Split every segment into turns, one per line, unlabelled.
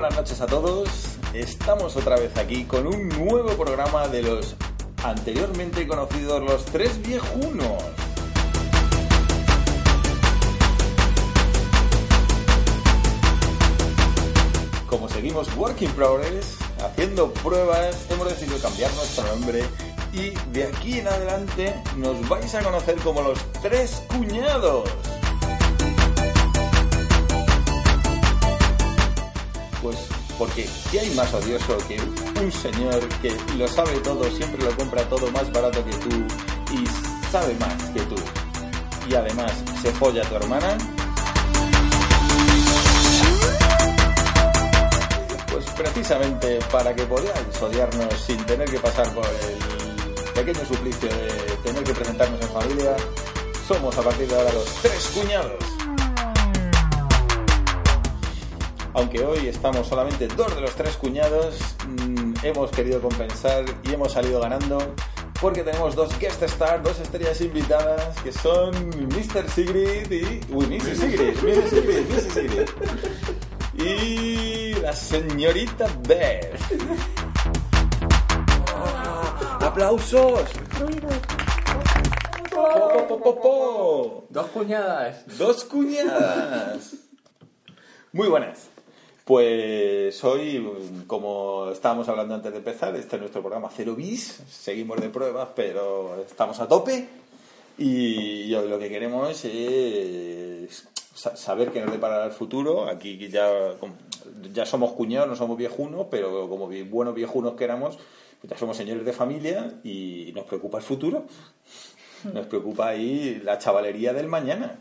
buenas noches a todos. Estamos otra vez aquí con un nuevo programa de los anteriormente conocidos Los Tres Viejunos. Como seguimos Work in Progress, haciendo pruebas, hemos decidido cambiar nuestro nombre y de aquí en adelante nos vais a conocer como los Tres Cuñados. Pues porque ¿qué hay más odioso que un señor que lo sabe todo, siempre lo compra todo más barato que tú y sabe más que tú? Y además se folla a tu hermana. Pues precisamente para que podáis odiarnos sin tener que pasar por el pequeño suplicio de tener que presentarnos en familia, somos a partir de ahora los tres cuñados. Aunque hoy estamos solamente dos de los tres cuñados, mmm, hemos querido compensar y hemos salido ganando porque tenemos dos guest stars, dos estrellas invitadas que son Mr. Sigrid y... Uy, Mrs. Sigrid, Mrs. Sigrid, Mrs. Sigrid. Y la señorita Beth. ¡Aplausos! Po, po, po, po, po.
Dos cuñadas.
Dos cuñadas. Muy buenas. Pues hoy, como estábamos hablando antes de empezar, este es nuestro programa Cero Bis. Seguimos de pruebas, pero estamos a tope. Y hoy lo que queremos es sa- saber qué nos deparará el futuro. Aquí ya, ya somos cuñados, no somos viejunos, pero como buenos viejunos que éramos, pues ya somos señores de familia y nos preocupa el futuro. Nos preocupa ahí la chavalería del mañana.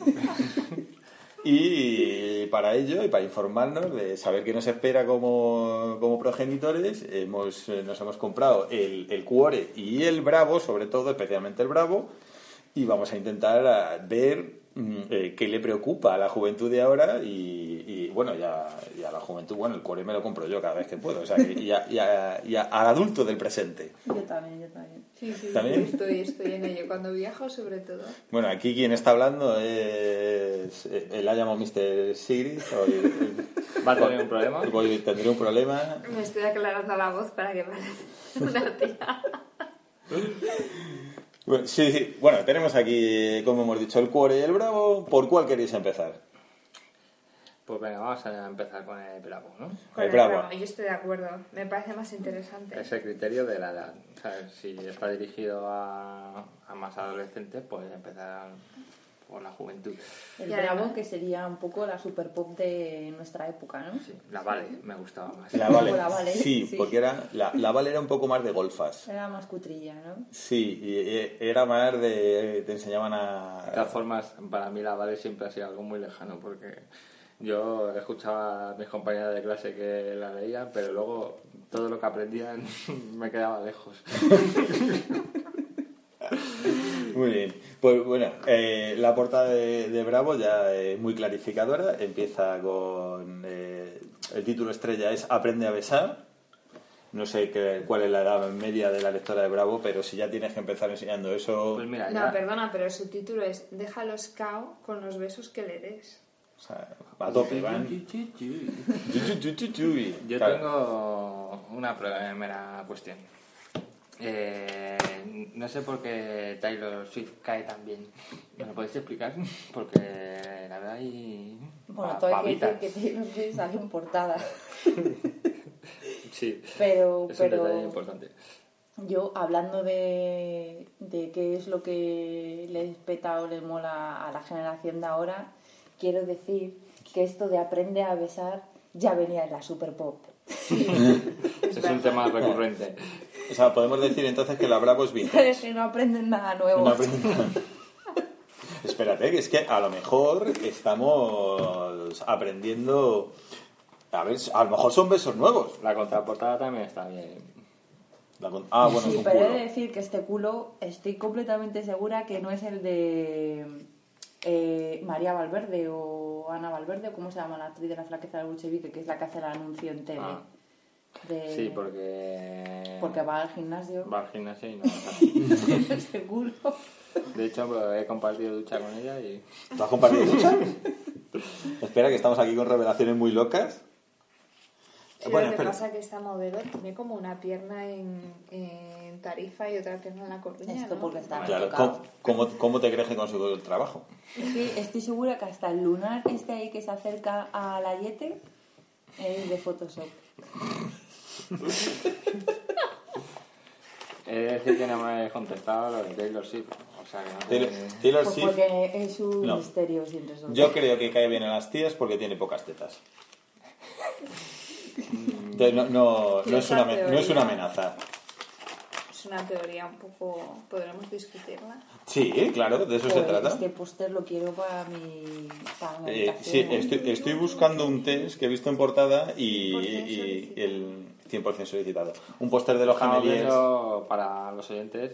Y para ello, y para informarnos de saber qué nos espera como, como progenitores, hemos, nos hemos comprado el, el Cuore y el Bravo, sobre todo, especialmente el Bravo, y vamos a intentar a, ver mm, eh, qué le preocupa a la juventud de ahora y, y, bueno, ya, a la juventud, bueno, el Cuore me lo compro yo cada vez que puedo, o sea, y, a- y a- y al adulto del presente.
Yo también, yo también.
Sí, sí,
¿También?
Estoy, estoy en ello. Cuando viajo, sobre todo.
Bueno, aquí quien está hablando es. eh, Él la llamado Mr. Sigrid.
¿Va a tener un problema?
Hoy tendré un problema.
Me estoy aclarando la voz para que parezca una tía.
Bueno, sí, sí. Bueno, tenemos aquí, como hemos dicho, el Cuore y el Bravo. ¿Por cuál queréis empezar?
Pues venga, vamos a empezar con el bravo, ¿no?
Con el
Bravo.
bravo, Yo estoy de acuerdo. Me parece más interesante.
Es el criterio de la edad. O sea, si está dirigido a, a más adolescentes, pues empezar por la juventud.
El Bravo,
además-
que sería un poco la super pop de nuestra época, ¿no?
Sí, la Vale me gustaba más.
La Vale.
La Vale,
Sí,
sí.
porque era, la, la Vale era un poco más de golfas.
Era más cutrilla, ¿no?
Sí, y, y era más de. Te enseñaban
De
a.
todas formas, para mí la Vale siempre ha sido algo muy lejano porque yo escuchaba a mis compañeras de clase que la leían, pero luego todo lo que aprendían me quedaba lejos.
Muy bien. Pues bueno, eh, la portada de, de Bravo ya es muy clarificadora. Empieza con. eh, el título estrella es Aprende a besar. No sé qué, cuál es la edad media de la lectora de Bravo, pero si ya tienes que empezar enseñando eso.
Pues mira,
No,
ya-
perdona, pero su título es Déjalos cao con los besos que le des.
O sea, a tope, van.
Yo tengo una primera cuestión. Eh, no sé por qué Taylor Swift cae tan bien. ¿Me lo podéis explicar? Porque la verdad hay...
Bueno, todo hay que decir que Taylor Swift salió en portada.
Sí,
Pero,
es un detalle
pero
importante.
yo, hablando de, de qué es lo que les peta o les mola a la generación de ahora, quiero decir que esto de aprende a besar ya venía en la super pop.
Es un tema recurrente.
O sea, podemos decir entonces que la Bravo es vintage.
Es que no aprenden nada nuevo.
No aprendí nada. Espérate, que es que a lo mejor estamos aprendiendo. A ver, a lo mejor son besos nuevos.
La contraportada también está bien.
La con- Ah, bueno,
sí,
es un
pero he
culo.
de decir que este culo estoy completamente segura que no es el de eh, María Valverde o Ana Valverde, o cómo se llama la actriz de la flaqueza del bolchevique, que es la que hace el anuncio en tele.
Ah.
de-
Sí, porque...
porque va al gimnasio.
Va al gimnasio y no...
Este culo.
De hecho, pues, he compartido ducha con ella y...
¿Tú has compartido ducha? Espera, que estamos aquí con revelaciones muy locas.
Sí,
Bueno,
lo que
espera.
pasa es que esta modelo tiene como una pierna en, en Tarifa y otra pierna en La Coruña,
Esto
¿no?
porque está
Claro. ¿cómo, cómo, cómo te crees que consigo el trabajo?
Que estoy segura que hasta el lunar este ahí que se acerca a la Yete es de Photoshop.
He de decir que no me he contestado lo de Taylor Swift. O sea, que no
Taylor,
Pues
Swift,
porque es un
No.
misterio sin resolver.
yo creo que cae bien a las tías porque tiene pocas tetas. Entonces, no, no, no, es una, no es una amenaza.
Es una teoría un poco... ¿Podremos discutirla?
Sí, claro, de eso se trata.
Este póster lo quiero para mi, para mi
Eh, sí, estoy, estoy buscando un test que he visto en portada y,
100%
y el 100% solicitado. Un póster de los gemeliers.
para los oyentes,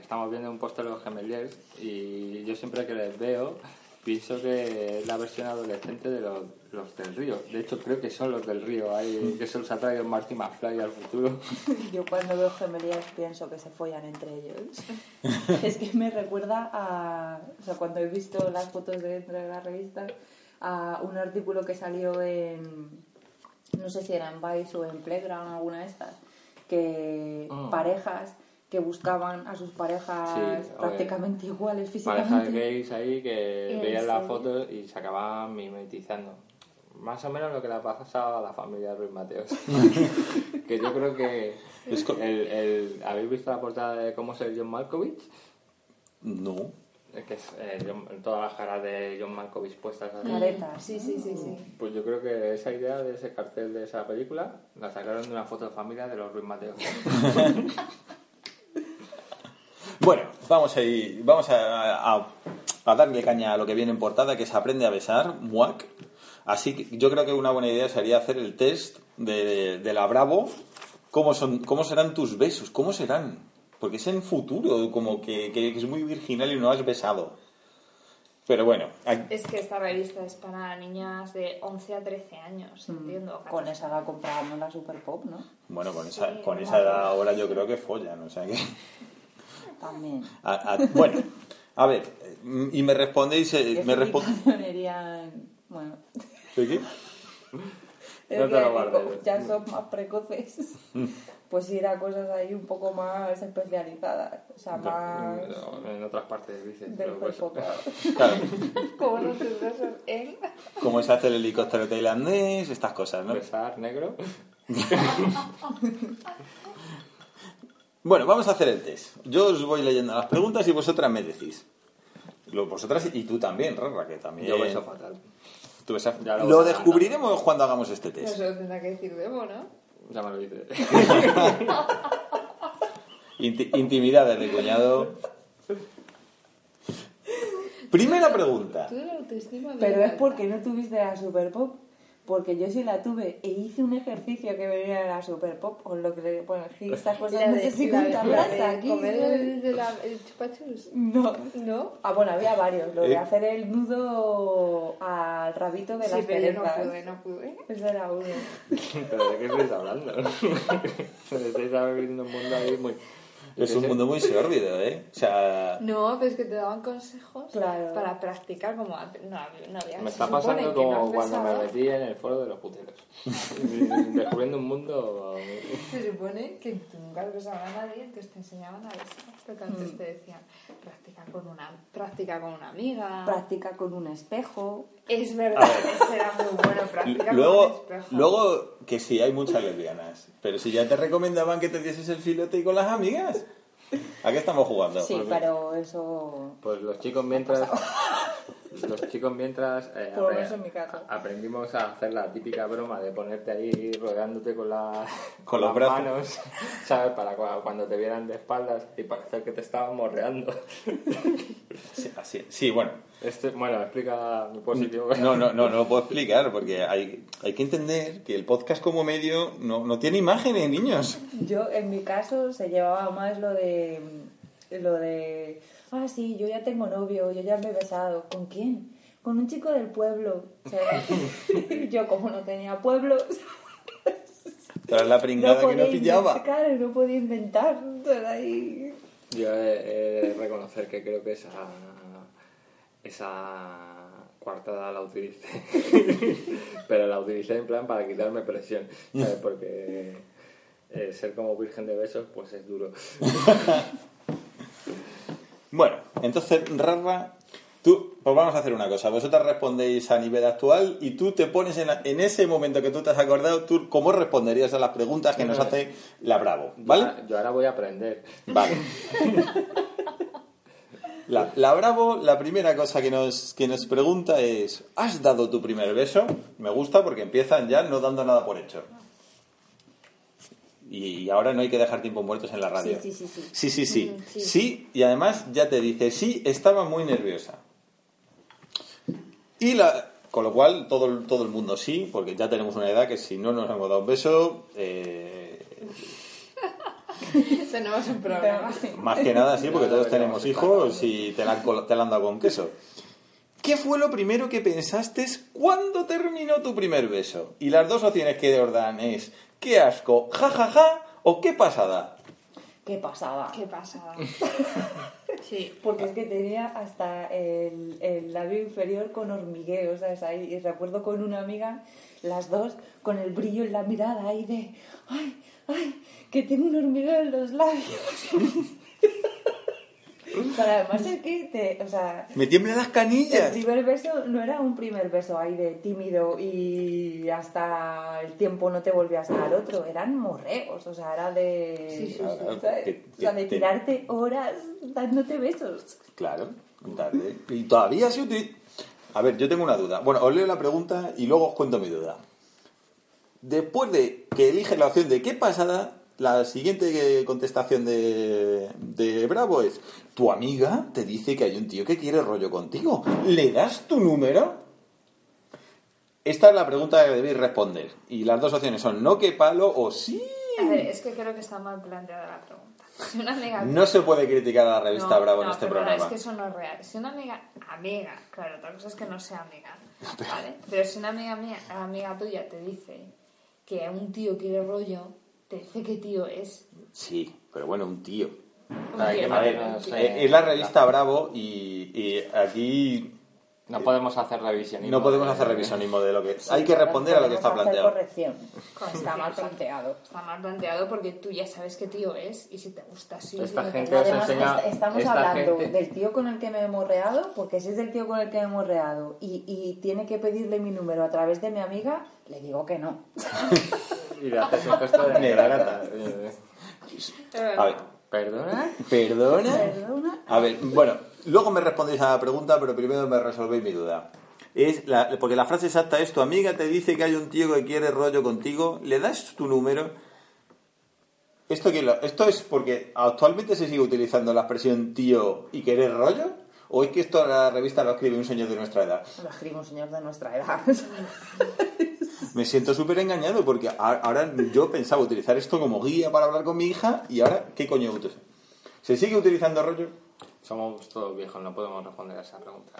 estamos viendo un póster de los Gemeliers y yo siempre que les veo pienso que es la versión adolescente de los, los del río. De hecho, creo que son los del río, hay, que se los ha traído Marty McFly al futuro.
Yo cuando veo gemelías pienso que se follan entre ellos. es que me recuerda a... O sea, cuando he visto las fotos de dentro de la revista, a un artículo que salió en... No sé si era en Vice o en Playground, alguna de estas, que
Ah.
parejas que buscaban a sus parejas
Sí,
prácticamente iguales
Parejas
físicamente.
gays ahí que
¿En
veían las fotos y se acababan mimetizando. Más o menos lo que le ha pasado a la familia de Ruiz Mateos. que yo creo que...
Es
El, el- ¿Habéis visto la portada de cómo ser John Malkovich?
No.
Es que es eh, John- todas las caras de John Malkovich puestas así.
Caretas.
Sí, sí, sí, sí.
Pues yo creo que esa idea de ese cartel de esa película la sacaron de una foto de familia de los Ruiz Mateos.
Bueno, vamos a ir, vamos a, a- a darle caña a lo que viene en portada, que se aprende a besar, muac. Así que yo creo que una buena idea sería hacer el test de, de la Bravo. ¿Cómo, son, ¿Cómo serán tus besos? ¿Cómo serán? Porque es en futuro, como que, que es muy virginal y no has besado. Pero bueno, hay-
Es que esta revista es para niñas de 11 a 13 años, entiendo.
Mm, Con esa edad compramos la Super Pop, ¿no?
bueno, con esa,
Sí,
con esa edad ahora yo creo que follan, o sea que...
También.
a- a- bueno, a ver, y me respondéis... eh,
¿Qué
me respon-
pionerían? Bueno,
¿De qué?
No te lo guardes.
como ya son más precoces. Pues ir a cosas ahí un poco más especializadas. O sea, más
En otras partes dices.
del
pues-
cuerpo, claro.
Como tus besos, él.
cómo se hace el helicóptero tailandés, estas cosas, ¿no?
Besar negro.
Bueno, vamos a hacer el test. Yo os voy leyendo las preguntas y vosotras me decís. Vosotras y tú también, Rara, que también...
Yo beso fatal.
Tú besas-
Ya lo
descubriremos cuando hagamos este test.
se lo tendrá que decir Demo, ¿no?
Ya me lo dices.
Inti- intimidades de cuñado. Primera pregunta.
Tú de la autoestima. bien
Pero es porque no tuviste la Super Pop. Porque yo sí la tuve e hice un ejercicio que venía de la Super Pop, con lo que le que estas cosas
La
no
de-
sé si aquí.
comer el, de la- el chupachus.
No.
¿No?
Ah, bueno, había varios. Lo de
Eh.
hacer el nudo al rabito de
Sí,
las
pero yo no pude, no pude.
Ese era uno.
¿Pero de qué estáis hablando? estáis abriendo un mundo ahí muy...
Es un mundo muy sórdido, ¿eh? O sea,
No, pero es que te daban consejos
Claro.
para practicar como... antes. No, había- no había.
Me está pasando
no
como
has
cuando me metí en el foro de los puteros. Descubriendo un mundo...
Se supone que tú nunca has besado a nadie, entonces te enseñaban a besar. Porque antes
Mm.
te decían, practica con una, practica con una amiga.
Practica con un espejo.
es verdad, eso era muy bueno, practica con un
luego,
espejo.
luego que sí, hay muchas lesbianas. Pero si ya te recomendaban que te dieses el filote y con las amigas. ¿A qué estamos jugando?
Sí,
Porque-
pero eso...
Pues los chicos mientras... Los chicos mientras eh,
Por lo
apre-
menos en mi caso.
aprendimos a hacer la típica broma de ponerte ahí rodeándote con, la,
Con los
las
brazos.
manos, ¿sabes? Para cua- cuando te vieran de espaldas y parecer que te estaban morreando.
Sí, así- sí, bueno.
Este, bueno, explica mi positivo.
No, no, no, no lo puedo explicar porque hay, hay que entender que el podcast como medio no, no tiene imágenes, niños.
Yo, en mi caso, se llevaba más lo de... Lo de... Ah, sí, yo ya tengo novio, yo ya me he besado. ¿Con quién? Con un chico del pueblo. O sea, yo como no tenía pueblo,
Tras la pringada que no pillaba.
claro, no podía inventar. Ahí...
Yo he, he de reconocer que creo que esa, esa Cuartada la utilicé. Pero la utilicé en plan para quitarme presión. ¿sabes? Porque eh, ser como virgen de besos, pues es duro.
Bueno, entonces, Rarra, tú, pues vamos a hacer una cosa. Vosotras respondéis a nivel actual y tú te pones en, la- en ese momento que tú te has acordado, tú cómo responderías a las preguntas que nos hace la Bravo, ¿vale?
Yo, ahora- yo ahora voy a aprender.
Vale. La, la Bravo, la primera cosa que nos, que nos pregunta es, ¿has dado tu primer beso? Me gusta porque empiezan ya no dando nada por hecho. Y, y ahora no hay que dejar tiempo muertos en la radio.
Sí, sí, sí, sí.
Sí, sí, sí.
Mm, sí.
Sí, y además ya te dice, sí, estaba muy nerviosa. Y la, con lo cual todo, el- todo el mundo sí, porque ya tenemos una edad que si no nos hemos dado un beso, eh,
Tenemos un programa.
más que nada sí, porque todos tenemos hijos y te la, han col- te la han dado con queso. ¿Qué fue lo primero que pensaste cuando terminó tu primer beso? Y las dos opciones que os dan es, qué asco, ja, ja, ja, o qué pasada.
¿Qué pasaba?
¿Qué pasaba? Sí.
Porque es que tenía hasta el, el labio inferior con hormigueo, ¿sabes? Ahí, y recuerdo con una amiga, las dos, con el brillo en la mirada ahí de, ay, ay, que tengo un hormigueo en los labios. Pero además es que, te, o sea,
Me tiemblan las
el
canillas.
primer beso no era un primer beso ahí de tímido y hasta el tiempo no te volvías a dar otro, eran morreos, o sea, era de,
Sí, sí, sí.
¿sabes?
Te-
O sea, de
te-
tirarte horas dándote besos.
Claro, tarde. Y todavía se utiliza... A ver, yo tengo una duda. Bueno, os leo la pregunta y luego os cuento mi duda. Después de que eliges la opción de qué pasada, la siguiente contestación de, de Bravo es, tu amiga te dice que hay un tío que quiere rollo contigo. ¿Le das tu número? Esta es la pregunta que debéis responder. Y las dos opciones son no que palo o sí.
A ver, es que creo que está mal planteada la pregunta. Si una amiga...
No se puede criticar a la revista
No,
Bravo en este programa.
Es que eso no es real. Si una amiga, amiga, claro, otra cosa es que no sea amiga, ¿vale? Pero si una amiga mía, amiga tuya te dice que un tío quiere rollo, te dice qué tío es.
Sí, pero bueno, un tío.
Un
Ay,
tío,
qué
A ver,
no
un tío.
sé.
eh, es la revista Bravo y, y aquí
No podemos hacer revisionismo.
no podemos
de-
hacer revisionismo de lo que...
Sí,
Hay que responder a lo que está planteado.
corrección. Está mal planteado.
Está mal planteado porque tú ya sabes qué tío es y si te gusta así.
Esta gente os enseña-
est- estamos
esta
hablando
gente-
del tío con el que me he morreado, porque si es del tío con el que me he morreado y, y tiene que pedirle mi número a través de mi amiga, le digo que no.
Y le haces un gesto de
Negra gata. A ver,
¿Perdona?
¿perdona?
Perdona.
A ver, bueno, luego me respondéis a la pregunta, pero primero me resolvéis mi duda. Es la- porque la frase exacta es, tu amiga te dice que hay un tío que quiere rollo contigo, le das tu número. ¿Esto, quién lo- ¿Esto es porque actualmente se sigue utilizando la expresión tío y querer rollo? ¿O es que esto la revista lo escribe un señor de nuestra edad?
Lo escribe un señor de nuestra edad.
Me siento súper engañado porque ahora yo pensaba utilizar esto como guía para hablar con mi hija y ahora, ¿qué coño utilizo? ¿Se sigue utilizando rollo?
Somos todos viejos, no podemos responder a esa pregunta.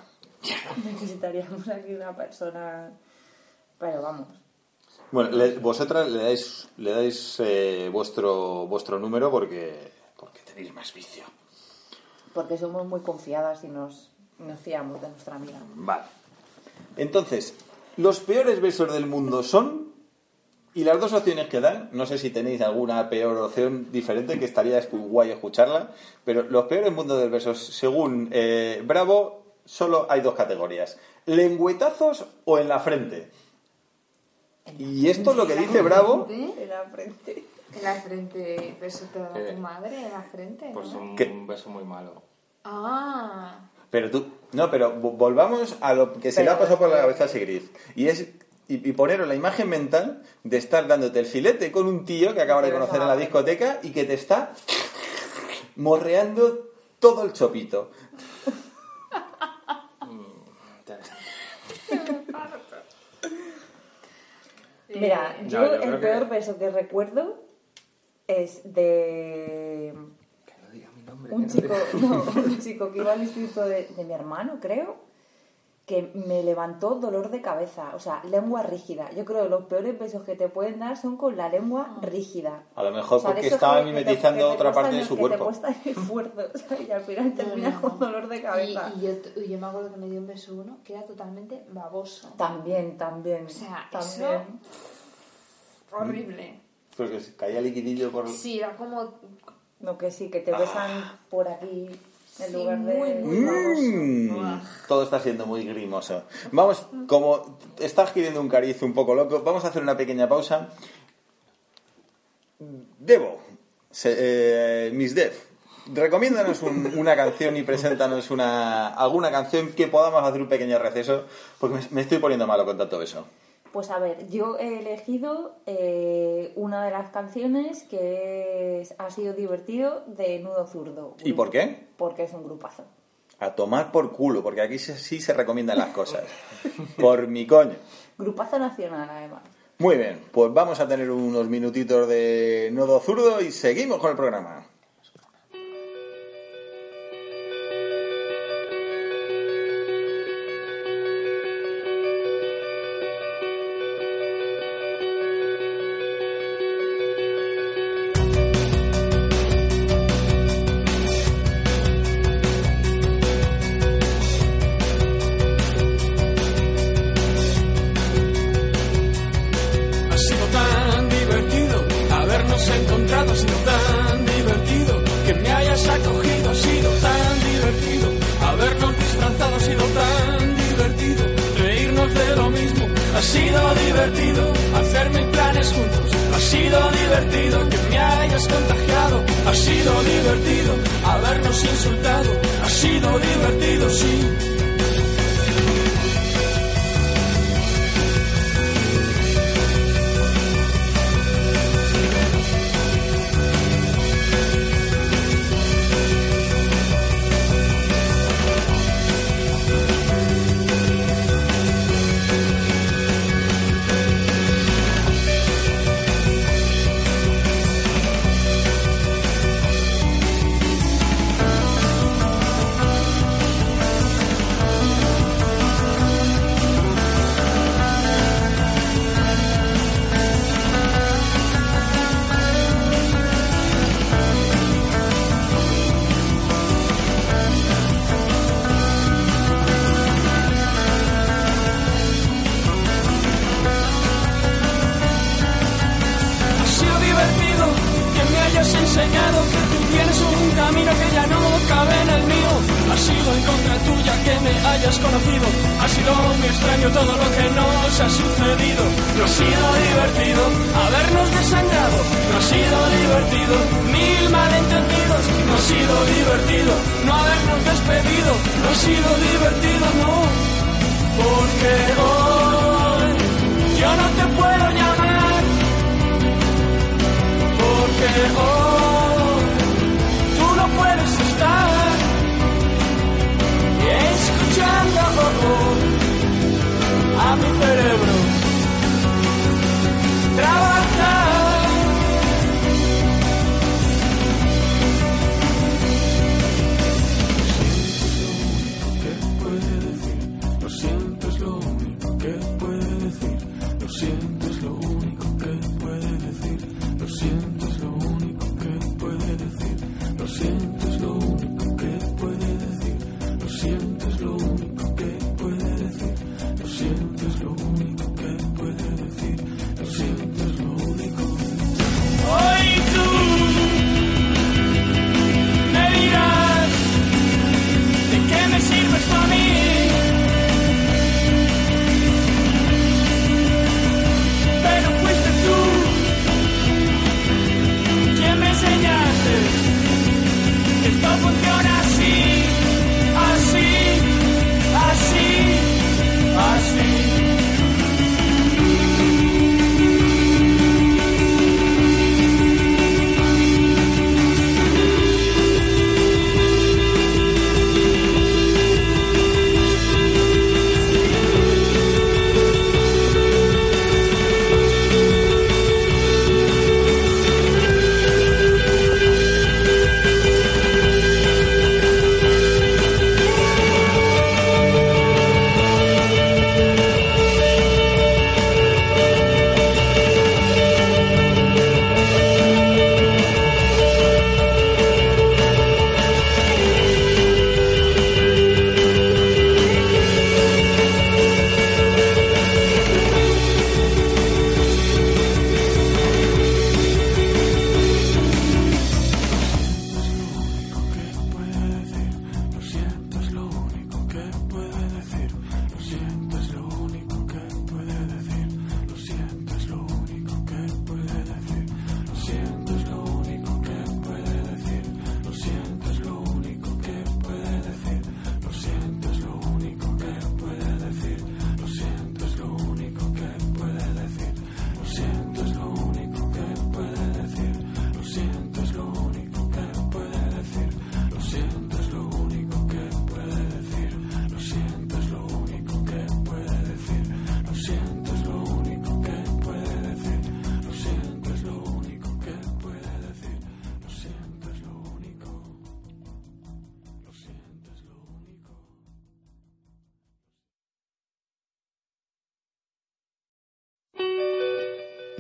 Necesitaríamos aquí una persona... Pero vamos.
Bueno, le- vosotras le dais, le dais eh, vuestro, vuestro número porque, porque tenéis más vicio.
Porque somos muy confiadas y nos, nos fiamos de nuestra amiga.
Vale. Entonces, los peores besos del mundo son... Y las dos opciones que dan, no sé si tenéis alguna peor opción diferente, que estaría guay escucharla, pero los peores mundos del beso, según eh, Bravo, solo hay dos categorías. ¿Lengüetazos o en la frente? Y esto es lo que dice Bravo.
En la frente.
En la frente, beso te da
Eh,
tu madre, en la frente.
Pues un, un beso muy malo.
Ah,
Pero tú, no, pero vo- volvamos a lo que se le ha pasado por la cabeza a Sigrid. Y es y, y poneros la imagen mental de estar dándote el filete con un tío que acabas de conocer en la discoteca y que te está morreando todo el chopito.
Mira,
No,
yo, el
que-
peor beso que recuerdo es de
Que
un chico, no, un chico que iba al instituto de, de mi hermano, creo, que me levantó dolor de cabeza, o sea, lengua rígida. Yo creo que los peores besos que te pueden dar son con la lengua rígida.
A lo mejor
O sea, de
porque estaba mimetizando otra parte de su
que
cuerpo.
te cuesta el esfuerzo, ¿sabes? y al final terminas con dolor de cabeza.
y yo, y yo me acuerdo que me dio un beso uno que era totalmente baboso.
También, también.
O sea,
también.
Horrible.
Porque se caía liquidillo por...
Sí, era como
No, que sí, que te besan por aquí en
Sí,
lugar de...
muy, muy
Mm, todo está siendo muy grimoso. Vamos, como está adquiriendo un cariz un poco loco, vamos a hacer una pequeña pausa. Debo, se- eh, Miss Dev, recomiéndanos un- una canción y preséntanos una, alguna canción que podamos hacer un pequeño receso, porque me, me estoy poniendo malo con tanto beso.
Pues a ver, yo he elegido eh, una de las canciones que es- ha sido divertido de Nudo Zurdo.
¿Y por qué?
Porque es un grupazo.
A tomar por culo, porque aquí sí, se recomiendan las cosas. Por mi coño.
Grupazo nacional, además.
Muy bien, pues vamos a tener unos minutitos de nodo zurdo y seguimos con el programa.
Hayas conocido. Ha sido muy extraño todo lo que nos ha sucedido. No ha sido divertido habernos desangrado. No ha sido divertido mil malentendidos. No ha sido divertido no habernos despedido. No ha sido divertido, no. Porque hoy yo no te puedo llamar porque hoy a mi cerebro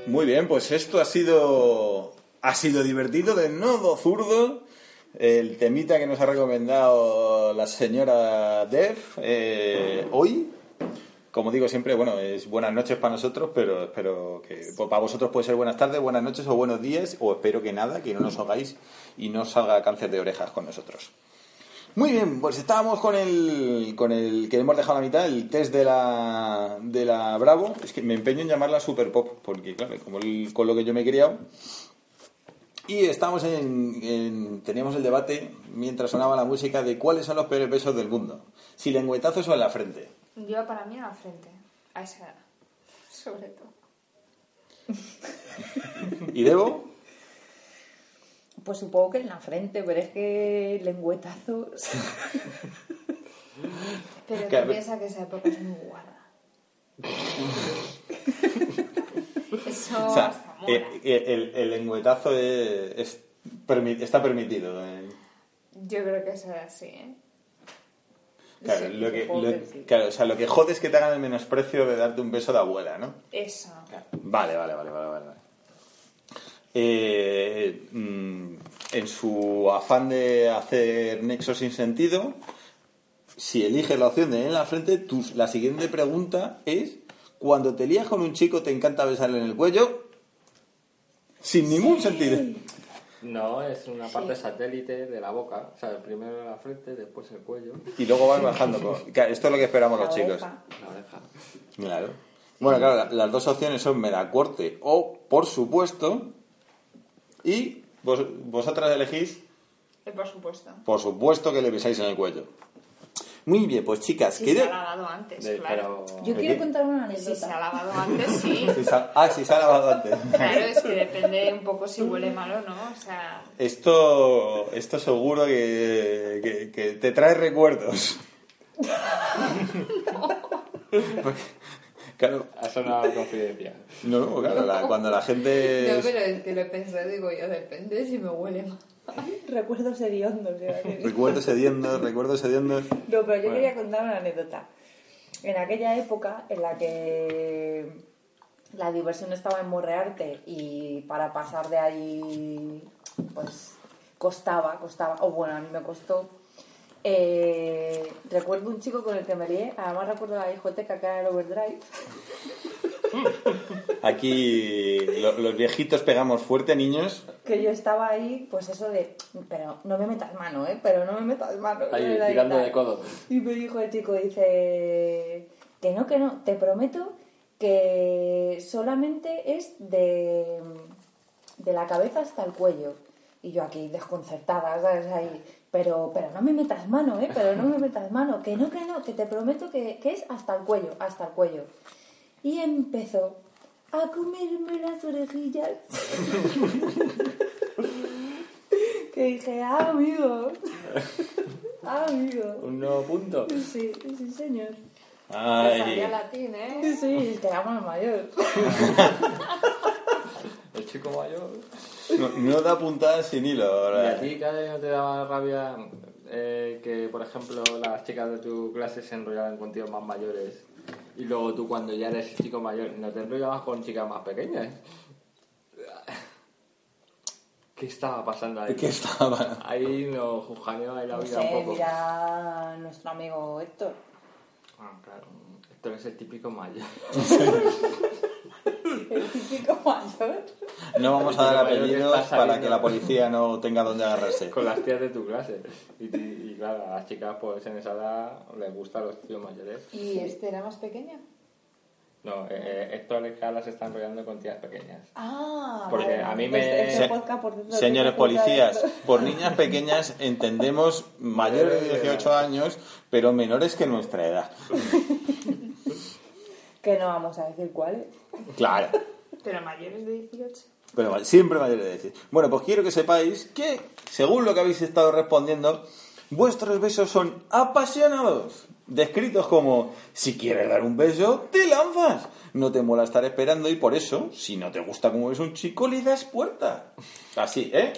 Muy bien, pues esto ha sido ha sido divertido de nodo zurdo. El temita que nos ha recomendado la señora Dev eh, hoy. Como digo siempre, bueno, es buenas noches para nosotros, pero espero que pues, para vosotros puede ser buenas tardes, buenas noches o buenos días, o espero que nada, que no nos hagáis y no salga cáncer de orejas con nosotros. Muy bien, pues estábamos con el, con el que hemos dejado a la mitad, el test de la, de la Bravo. Es que me empeño en llamarla Super Pop, porque claro, como el- con lo que yo me he criado. Y estábamos en, en- teníamos el debate mientras sonaba la música de cuáles son los peores besos del mundo. Si lengüetazos o en la frente.
Yo para mí a la frente, a esa edad, sobre todo.
¿Y Debo?
Pues supongo que en la frente, pero es que lengüetazos.
Pero
Que a
tú
ver-
piensas que esa época es muy guarda. Eso
O sea,
hasta mola.
eh, eh, el, el lengüetazo es- es permi- está permitido. eh.
Yo creo que eso es así, ¿eh?
Claro,
Sí,
lo que, lo- claro, o sea, lo que jode es que te hagan el menosprecio de darte un beso de abuela, ¿no?
Eso.
Vale, vale, vale, vale, vale. Eh, mm, en su afán de hacer nexo sin sentido, si eliges la opción de en la frente, tu- la siguiente pregunta es, cuando te lías con un chico te encanta besarle en el cuello, sin ningún sentido.
No, es una parte satélite de la boca. O sea, primero la frente, después el cuello,
Y luego vas bajando. con- Claro, Esto es lo que esperamos
La
los chicos.
la oreja.
Claro. Bueno, claro, la- las dos opciones son me da corte o por supuesto. Y vos- vosotras elegís,
Eh, por supuesto.
por supuesto, que le besáis en el cuello. Muy bien, pues chicas,
Si
¿qué
se ha lavado antes,
De-
claro.
pero-
Yo
¿De
quiero
qué?
contar una
Si se ha
anécdota.
lavado antes, sí.
si Ah, si se ha lavado antes.
Claro, es que depende un poco si huele mal o no. O sea,
Esto, esto seguro que, que- que te trae recuerdos. Porque, claro,
Ha sonado confidencial.
no, no, claro, la- cuando la gente...
no, pero es que lo he pensado, digo yo, depende si me huele mal.
Recuerdos hediondos.
Recuerdos hediondos, recuerdos hediondos.
No, pero yo
Bueno.
quería contar una anécdota. En aquella época en la que la diversión estaba en Morrearte y para pasar de ahí, pues costaba, costaba, o bueno, a mí me costó. Eh, recuerdo un chico con el que me lié, además recuerdo la discoteca que era el Overdrive.
Aquí lo- los viejitos pegamos fuerte, niños.
que yo estaba ahí, pues eso de, pero no me metas mano, ¿eh? Pero no me metas mano.
Ahí, tirando de codo.
Y me dijo el chico, dice, que no, que no, te prometo que solamente es de, de la cabeza hasta el cuello. Y yo aquí desconcertada, ¿sabes? Ahí, pero, pero no me metas mano, ¿eh? Pero no me metas mano, que no, que no, que te prometo que, que es hasta el cuello, hasta el cuello. Y empezó a comerme las orejillas. que dije, ah, amigo. Ah, amigo.
Un nuevo punto.
Sí, sí, señor.
Ay,
salía latín, ¿eh?
Sí, sí, es que mayor.
El chico mayor.
no, no da puntadas sin hilo.
¿Y
ahora.
a ti, cada no te daba rabia eh, que, por ejemplo, las chicas de tu clase se enrollaban con tíos más mayores y luego tú, cuando ya eres chico mayor, no te enrollabas con chicas más pequeñas? ¿Qué estaba pasando ahí?
¿Qué estaba?
Ahí nos juzganeó ahí la
No
vida un
sé,
poco.
mira nuestro amigo Héctor.
Ah, claro. Esto es el típico mayor.
El típico mayor.
No vamos a dar apellidos
está
para que la policía no tenga dónde agarrarse.
con las tías de tu clase. Y, y- y claro, a las chicas pues en esa edad les gustan los tíos mayores.
¿Y este era más pequeña?
No, eh, Héctor y Carla se están enrollando con tías pequeñas.
Ah,
Porque a mí me-
Este,
Se-
por cierto,
Señores policías,
Héctor.
por niñas pequeñas entendemos mayores de 18 años, pero menores que nuestra edad.
Que no vamos a decir cuáles.
Claro.
Pero mayores de 18.
Pero siempre mayores de 18. Bueno, pues quiero que sepáis que, según lo que habéis estado respondiendo, vuestros besos son apasionados. Descritos como, si quieres dar un beso, te lanzas. No te mola estar esperando y por eso, si no te gusta como es un chico, le das puerta. Así, ¿eh?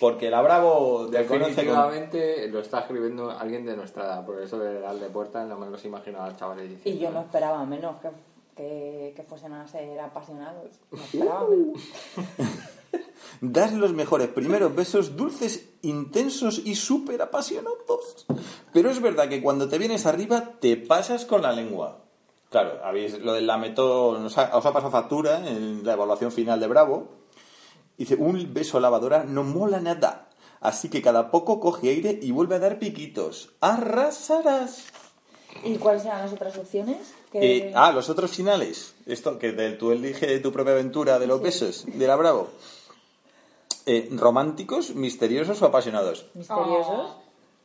Porque la Bravo te conoce con...
Definitivamente lo está escribiendo alguien de nuestra edad, por eso de darle puerta no me los imaginaba a chavales
Y
diciendo.
yo no esperaba menos que, que, que fuesen a ser apasionados. Me esperaba menos.
Das los mejores primeros besos dulces, intensos y súper apasionados. Pero es verdad que cuando te vienes arriba te pasas con la lengua. Claro, habéis, lo del lameto os ha, os ha pasado factura en la evaluación final de Bravo. Dice, un beso a lavadora no mola nada. Así que cada poco coge aire y vuelve a dar piquitos. ¡Arrasarás!
¿Y cuáles eran las otras opciones? Que-
Eh, ah, los otros finales. Esto que de, tú elige tu propia aventura de los
Sí.
besos de la Bravo. Eh, románticos, misteriosos o apasionados.
Misteriosos.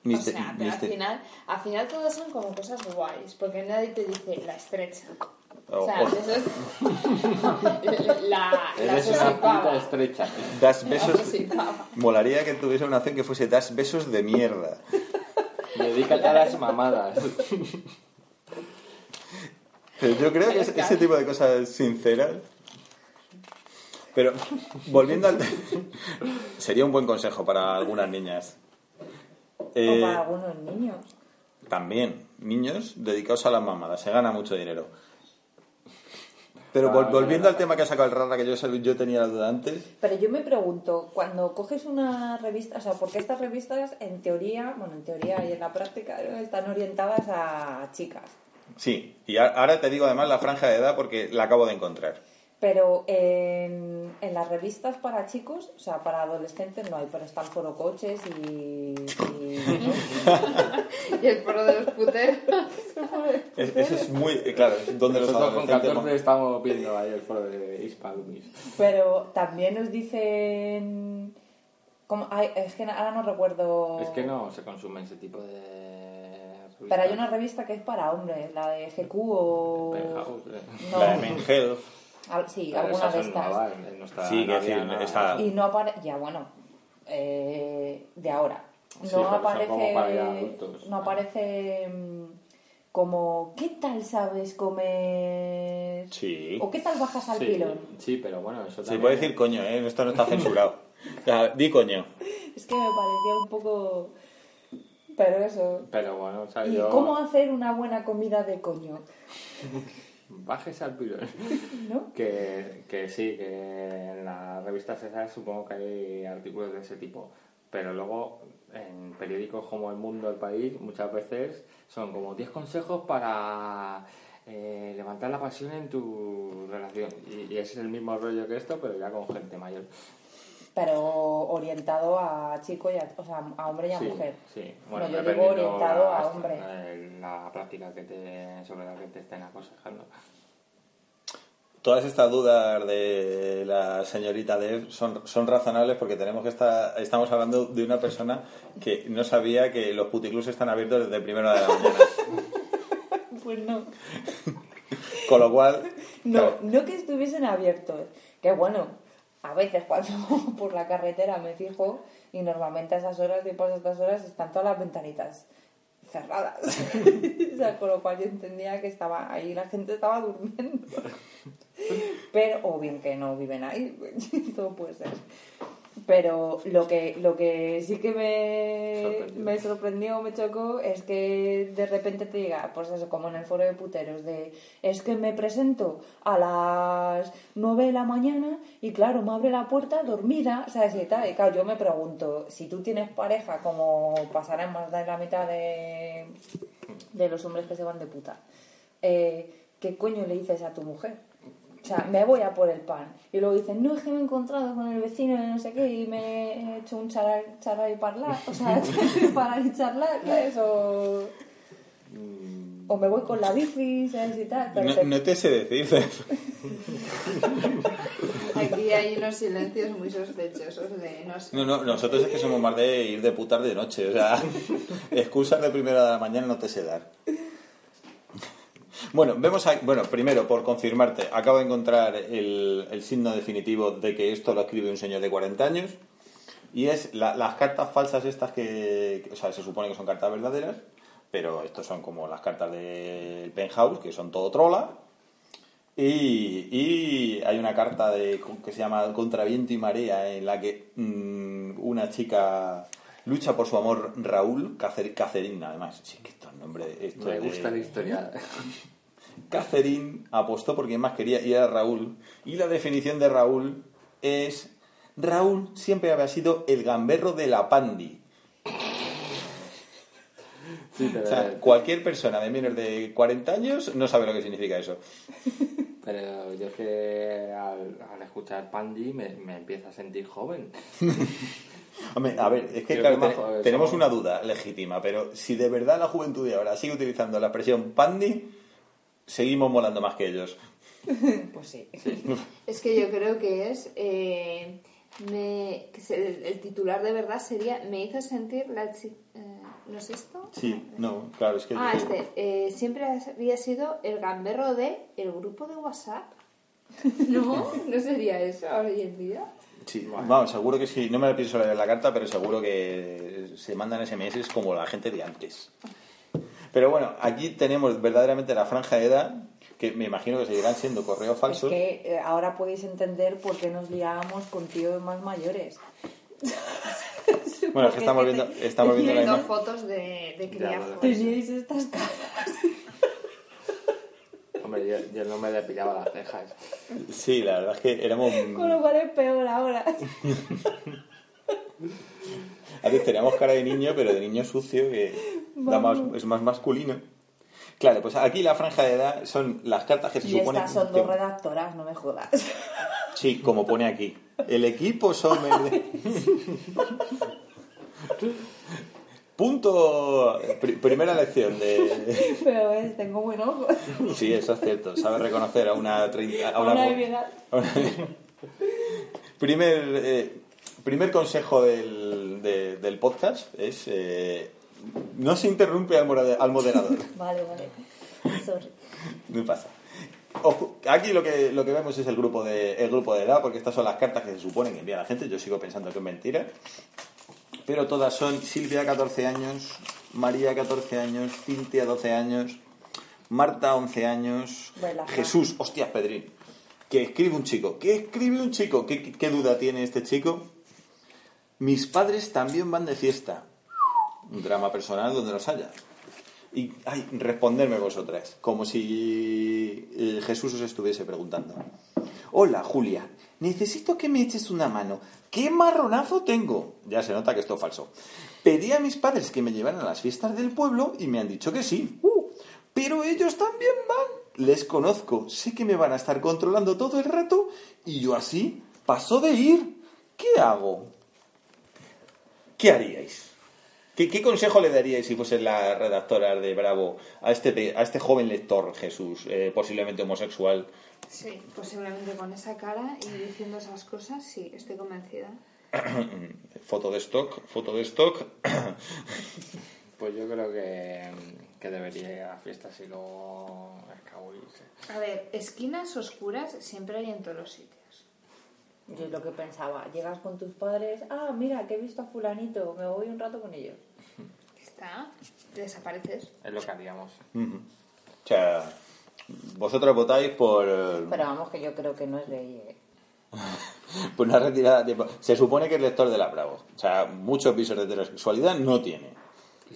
Mister-
o sea, pero
mister-
al final, al final todos son como cosas guays, porque nadie te dice la estrecha.
O-
O sea,
o-
eso es la, la
Eres una puta estrecha.
das besos. Molaría que tuviese una acción que fuese das besos de mierda.
Dedícate a las mamadas.
Pero yo creo que es- ese tipo de cosas sinceras. Pero volviendo al. Sería un buen consejo para algunas niñas. Eh,
O para algunos niños.
También, niños dedicados a las mamadas, se gana mucho dinero. Pero
Ah,
vol- volviendo al tema que ha sacado el rara, que yo, yo tenía la duda antes,
Pero yo me pregunto, cuando coges una revista, o sea, porque estas revistas en teoría, bueno, en teoría y en la práctica están orientadas a chicas.
sí, y ahora te digo además la franja de edad porque la acabo de encontrar.
Pero en, en las revistas para chicos, o sea, para adolescentes no hay, pero están foro coches y... y-
Y el foro de los puteros.
Es- eso es muy, eh, claro, es donde los
Nosotros con
adolescentes...
14 estamos viendo ahí el foro de Hispalumis.
pero también nos dicen... ¿cómo? Ay, es que ahora no recuerdo...
Es que no se consume ese tipo de.
Pero hay una revista que es para hombres, la de GQ o...
Penthouse, eh.
No,
La de Men Health.
Al- sí,
Pero
alguna de estas.
no está-
Sí,
no
que decir,
nada.
está-
Y no aparece, ya bueno, eh, de ahora. No
Sí,
aparece,
adultos.
no aparece mm, como, ¿qué tal sabes comer?
Sí.
¿O qué tal bajas al
Sí,
pilón?
sí, pero bueno, eso
Se
también.
puede decir coño, ¿eh? Esto no está censurado. O sea, di coño.
Es que me parecía un poco... Pero eso...
Pero bueno, o sea,
¿Y
yo.
cómo hacer una buena comida de coño?
Bajes al pilón.
¿No?
Que, que sí, que en las revistas esas supongo que hay artículos de ese tipo. Pero luego en periódicos como El Mundo, El País, muchas veces son como 10 consejos para eh, levantar la pasión en tu relación. Y, y es el mismo rollo que esto, pero ya con gente mayor.
Pero orientado a chico y a, o sea, a hombre y a
sí,
mujer.
Sí,
No,
bueno,
yo digo orientado
la-
a hombre.
La práctica que te, sobre la que te estén aconsejando.
Todas estas dudas de la señorita Dev son, son razonables porque tenemos que estar, estamos hablando de una persona que no sabía que los puticlubs están abiertos desde primera de la mañana.
Pues no.
Con lo cual,
No,
claro,
no que estuviesen abiertos. Que bueno, a veces cuando por la carretera me fijo y normalmente a esas horas, tipo a estas horas, están todas las ventanitas cerradas. o sea, con lo cual yo entendía que estaba ahí, la gente estaba durmiendo. Pero, o bien que no viven ahí, todo puede ser. Pero lo que, lo que sí que me,
Sorprendió.
me sorprendió, me chocó, es que de repente te diga, pues eso, como en el foro de puteros, de es que me presento a las 9 de la mañana y claro, me abre la puerta dormida, ¿sabes? Y tal. Y claro, yo me pregunto, si tú tienes pareja, como pasará en más de la mitad de, de los hombres que se van de puta, eh, ¿qué coño le dices a tu mujer? O sea, me voy a por el pan. Y luego dicen, no, es que me he encontrado con el vecino de no sé qué y me he hecho un charar, charar y parlar. O sea, parar y charlar, ¿sabes? O, o me voy con la bici, ¿sabes? Y tal. Pero
no,
te-
no te sé decir.
Aquí hay unos silencios muy sospechosos de no sé.
No, no, nosotros es que somos más de ir de putar de noche. O sea, excusas de primera de la mañana no te sé dar. Bueno, vemos ahí- bueno, primero, por confirmarte, acabo de encontrar el, signo definitivo de que esto lo escribe un señor de 40 años. Y es la- las cartas falsas estas que, que- o sea, se supone que son cartas verdaderas, pero estos son como las cartas del penthouse, que son todo trola. Y, y hay una carta de, que se llama Contra viento y marea, en la que mm, una chica lucha por su amor Raúl Cacer- Cacerín, además. Sí, que esto es nombre. Esto
Me
de-
gusta la historia.
Catherine apostó por quien más quería y era Raúl. Y la definición de Raúl es... Raúl siempre había sido el gamberro de la pandi.
Sí, pero,
O sea, cualquier persona de menos de 40 años no sabe lo que significa eso.
pero yo es que al, al escuchar Pandi me, me empiezo a sentir joven.
Hombre, a ver, es que claro,
que
tenemos
somos.
una duda legítima, pero si de verdad la juventud de ahora sigue utilizando la expresión pandi, seguimos molando más que ellos.
Pues sí.
Es que yo creo que es. eh, me, que se- el, el titular de verdad sería. Me hizo sentir la. chi- eh, ¿No es esto?
Sí, no, claro, es que...
Ah, este. eh, siempre había sido el gamberro de el grupo de WhatsApp. ¿No? ¿No sería eso hoy en día?
Sí, vamos, seguro que sí, no me la pienso leer la carta, pero seguro que se mandan SMS como la gente de antes. Pero bueno, aquí tenemos verdaderamente la franja de edad, que me imagino que seguirán siendo correos
Es
falsos.
que eh, ahora podéis entender por qué nos liábamos con tíos más mayores.
Bueno, es que estamos viendo, estamos viendo la imagen.
fotos de, de criados.
Teníais estas caras.
Hombre, yo, yo no me depilaba las cejas.
Sí, la verdad es que éramos...
Con lo cual es peor ahora.
Antes teníamos cara de niño, pero de niño sucio, que da más, es más masculino. Claro, pues aquí la franja de edad son las cartas que se
Y
supone
estas son
que-
dos redactoras, no me jodas.
Sí, como pone aquí. El equipo Sommer. Punto... pri- primera lección de...
Pero ves, tengo buen ojo.
Sí, eso es cierto. Sabe reconocer a una... treinta- a una-
una
a una- primer, eh, primer consejo del, de- del podcast es... eh, no se interrumpe al, al moderador.
Vale, vale. Sorry.
No pasa. Ojo, aquí lo que, lo que vemos es el grupo, de, el grupo de edad, porque estas son las cartas que se suponen que envía la gente. Yo sigo pensando que es mentira. Pero todas son Silvia, 14 años, María, 14 años, Cintia, 12 años, Marta, 11 años,
Relaja.
Jesús, hostias, Pedrín, que escribe un chico. ¿Qué escribe un chico? ¿Qué, qué duda tiene este chico? Mis padres también van de fiesta. Un drama personal donde los haya. Y, ay, responderme vosotras, como si eh, Jesús os estuviese preguntando. Hola, Julia, necesito que me eches una mano. ¿Qué marronazo tengo? Ya se nota que esto es falso. Pedí a mis padres que me llevaran a las fiestas del pueblo y me han dicho que sí. Uh, pero ellos también van. Les conozco, sé que me van a estar controlando todo el rato y yo así paso de ir. ¿Qué hago? ¿Qué haríais? ¿Qué, qué consejo le daríais si fuese la redactora de Bravo a este, pe- a este joven lector, Jesús, eh, posiblemente homosexual?
Sí, posiblemente con esa cara y diciendo esas cosas, sí, estoy convencida.
Foto de stock, foto de stock.
Pues yo creo que, que debería ir a las fiestas y luego escabullirse.
A ver, esquinas oscuras siempre hay en todos los sitios.
Yo es lo que pensaba. Llegas con tus padres. Ah, mira, que he visto a fulanito. Me voy un rato con ellos.
Está, desapareces.
Es lo que haríamos.
O sea, vosotros votáis por, eh,
Pero vamos, que yo creo que no es ley. ¿eh?
por una retirada de tiempo. Se supone que es lector de la Bravo. O sea, muchos visos de heterosexualidad no tiene.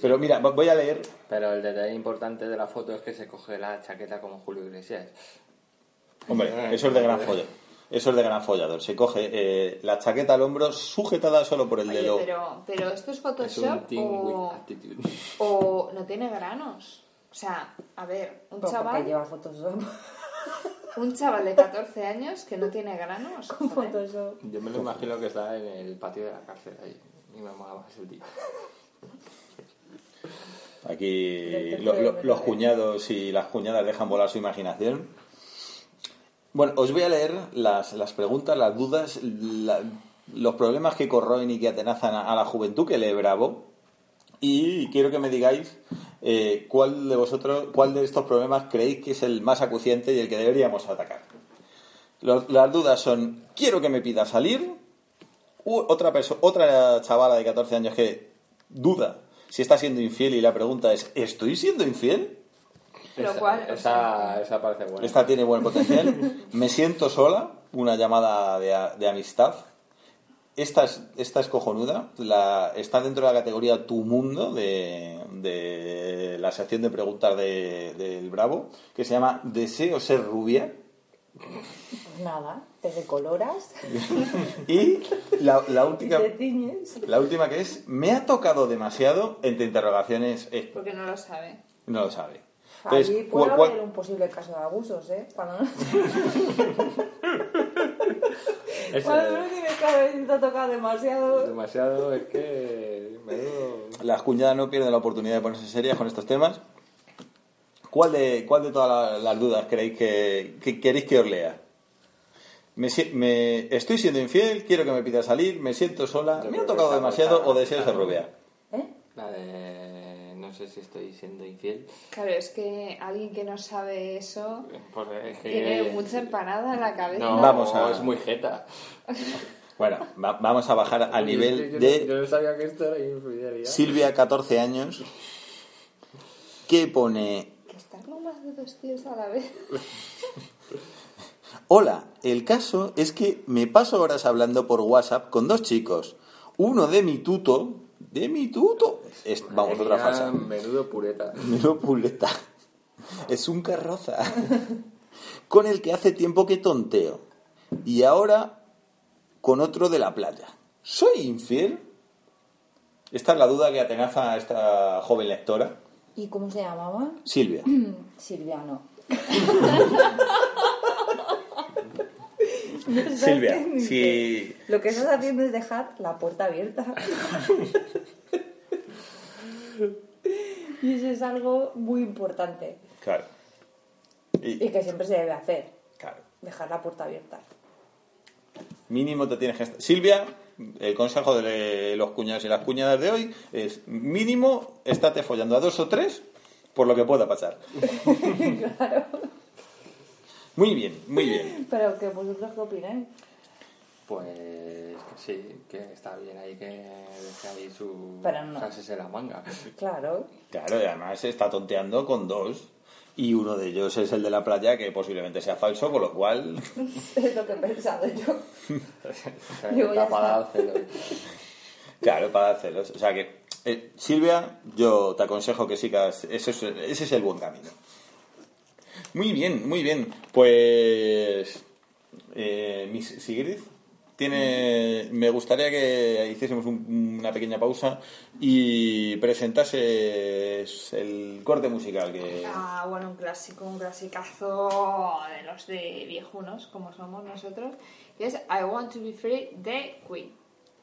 Pero mira, vo- voy a leer
Pero el detalle importante de la foto es que se coge la chaqueta como Julio Iglesias.
Hombre, eso es de gran follador. Eso es de gran follador. Se coge eh, la chaqueta al hombro sujetada solo por el
Oye,
dedo.
pero, pero esto es
Es un
Photoshop o, no tiene granos. O sea, a ver, un chaval,
lleva Photoshop.
un chaval de 14 años que no tiene granos. joder.
Photoshop.
Yo me lo imagino que está en el patio de la cárcel ahí. Y me molaba ese tío.
Aquí lo- los cuñados y las cuñadas dejan volar su imaginación. Bueno, os voy a leer las, las preguntas, las dudas, los problemas que corroen y que atenazan a, la juventud que lee Bravo. Y quiero que me digáis eh, cuál de vosotros, cuál de estos problemas creéis que es el más acuciante y el que deberíamos atacar. Las dudas son, quiero que me pida salir. U- otra, otra chavala de 14 años que duda si está siendo infiel y la pregunta es, ¿estoy siendo infiel?
Esa, parece buena.
Esta tiene buen potencial. Me siento sola, una llamada de, a- de amistad. Esta es, esta es cojonuda. La, está dentro de la categoría Tu Mundo de, de la sección de preguntas de- del Bravo, que se llama ¿Deseo ser rubia?
Nada, te decoloras
Y la, la
y
última, la última que es ¿Me ha tocado demasiado? Entre interrogaciones, es-
Porque no lo sabe.
no lo sabe.
Allí
Entonces,
puede
¿cuál- cuál-
haber un posible caso de abusos, ¿eh? Cuando no,
Es,
cuando no tienes claro si te ha tocado demasiado.
demasiado, es que.
las cuñadas no pierden la oportunidad de ponerse serias con estos temas. ¿Cuál de, cuál de todas la- las dudas creéis que, que queréis que os lea? Me, estoy siendo infiel, quiero que me pida salir, me siento sola,
Yo
me ha tocado demasiado o deseo ser rubia.
¿Eh?
La de. No sé si estoy siendo infiel.
Claro, es que alguien que no sabe eso
Porque es que-
tiene mucha empanada en la cabeza.
No,
Vamos a-
es muy jeta.
Bueno, va- vamos a bajar al
Yo-
nivel
yo,
de
Yo no sabía que esto era infidelidad.
Silvia, 14 años, que pone...
Que estar con más de dos tíos a la vez.
Hola, el caso es que me paso horas hablando por WhatsApp con dos chicos. Uno de mi tuto... ¿De mi tuto? Es- vamos,
Madre
otra falsa.
Menudo pureta.
Menudo puleta. Es un carroza. Con el que hace tiempo que tonteo. Y ahora con otro de la playa. ¿Soy infiel? Esta es la duda que atenaza a esta joven lectora.
¿Y cómo se llamaba?
Silvia.
Silvia, no.
Silvia,
que- Lo que estás haciendo es dejar la puerta abierta. y eso es algo muy importante.
Claro. Y-
Y que siempre se debe hacer.
claro.
Dejar la puerta abierta.
Mínimo te tienes que... Silvia, el consejo de los cuñados y las cuñadas de hoy es mínimo estate follando a dos o tres por lo que pueda pasar.
claro.
Muy bien, muy bien.
Pero que vosotros qué opináis.
Pues que sí, que está bien ahí que deje ahí su.
Pero no.
en la manga.
Claro.
Claro, y además se está tonteando con dos. Y uno de ellos es el de la playa, que posiblemente sea falso, con lo cual.
Es lo que he pensado yo.
O
Digo, ya
tapada al celo.
Claro, para dar celos. O sea que, eh, Silvia, yo te aconsejo que sigas. Ese es, ese es el buen camino. Muy bien, muy bien. Pues. Eh, Miss Sigrid, tiene, me gustaría que hiciésemos un- una pequeña pausa y presentases el corte musical que.
Ah, bueno, un clásico, un clasicazo de los de viejunos, como somos nosotros. Y es I Want to Be Free de Queen.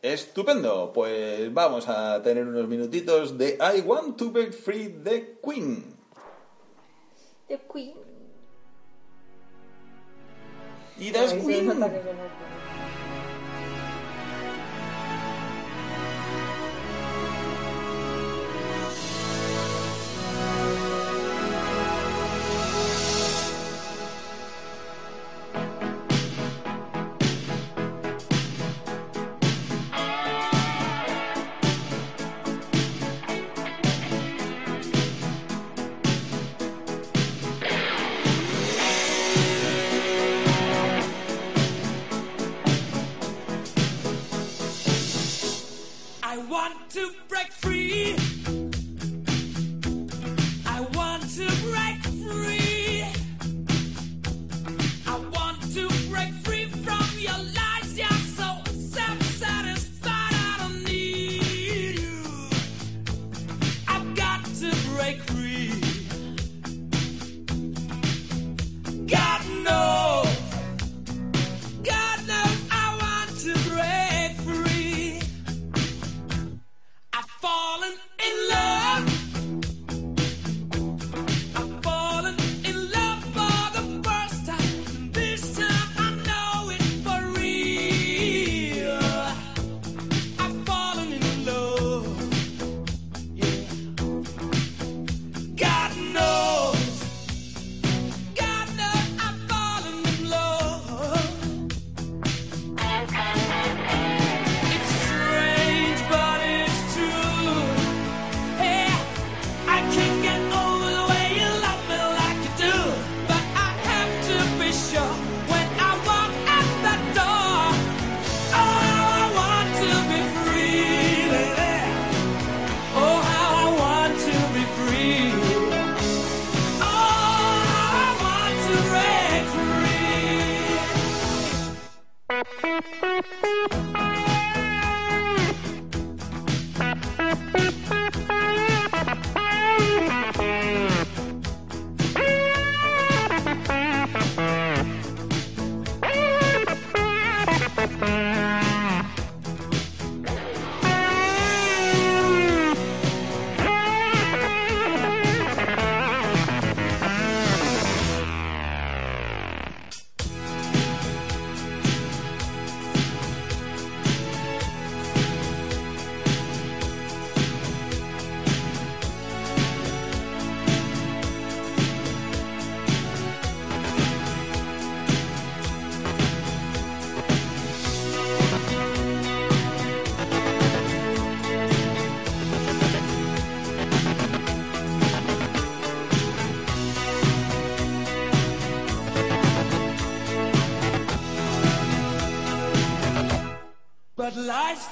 Estupendo, pues vamos a tener unos minutitos de I Want to Be Free de Queen.
The Queen.
Y das
Ahí se
Queen.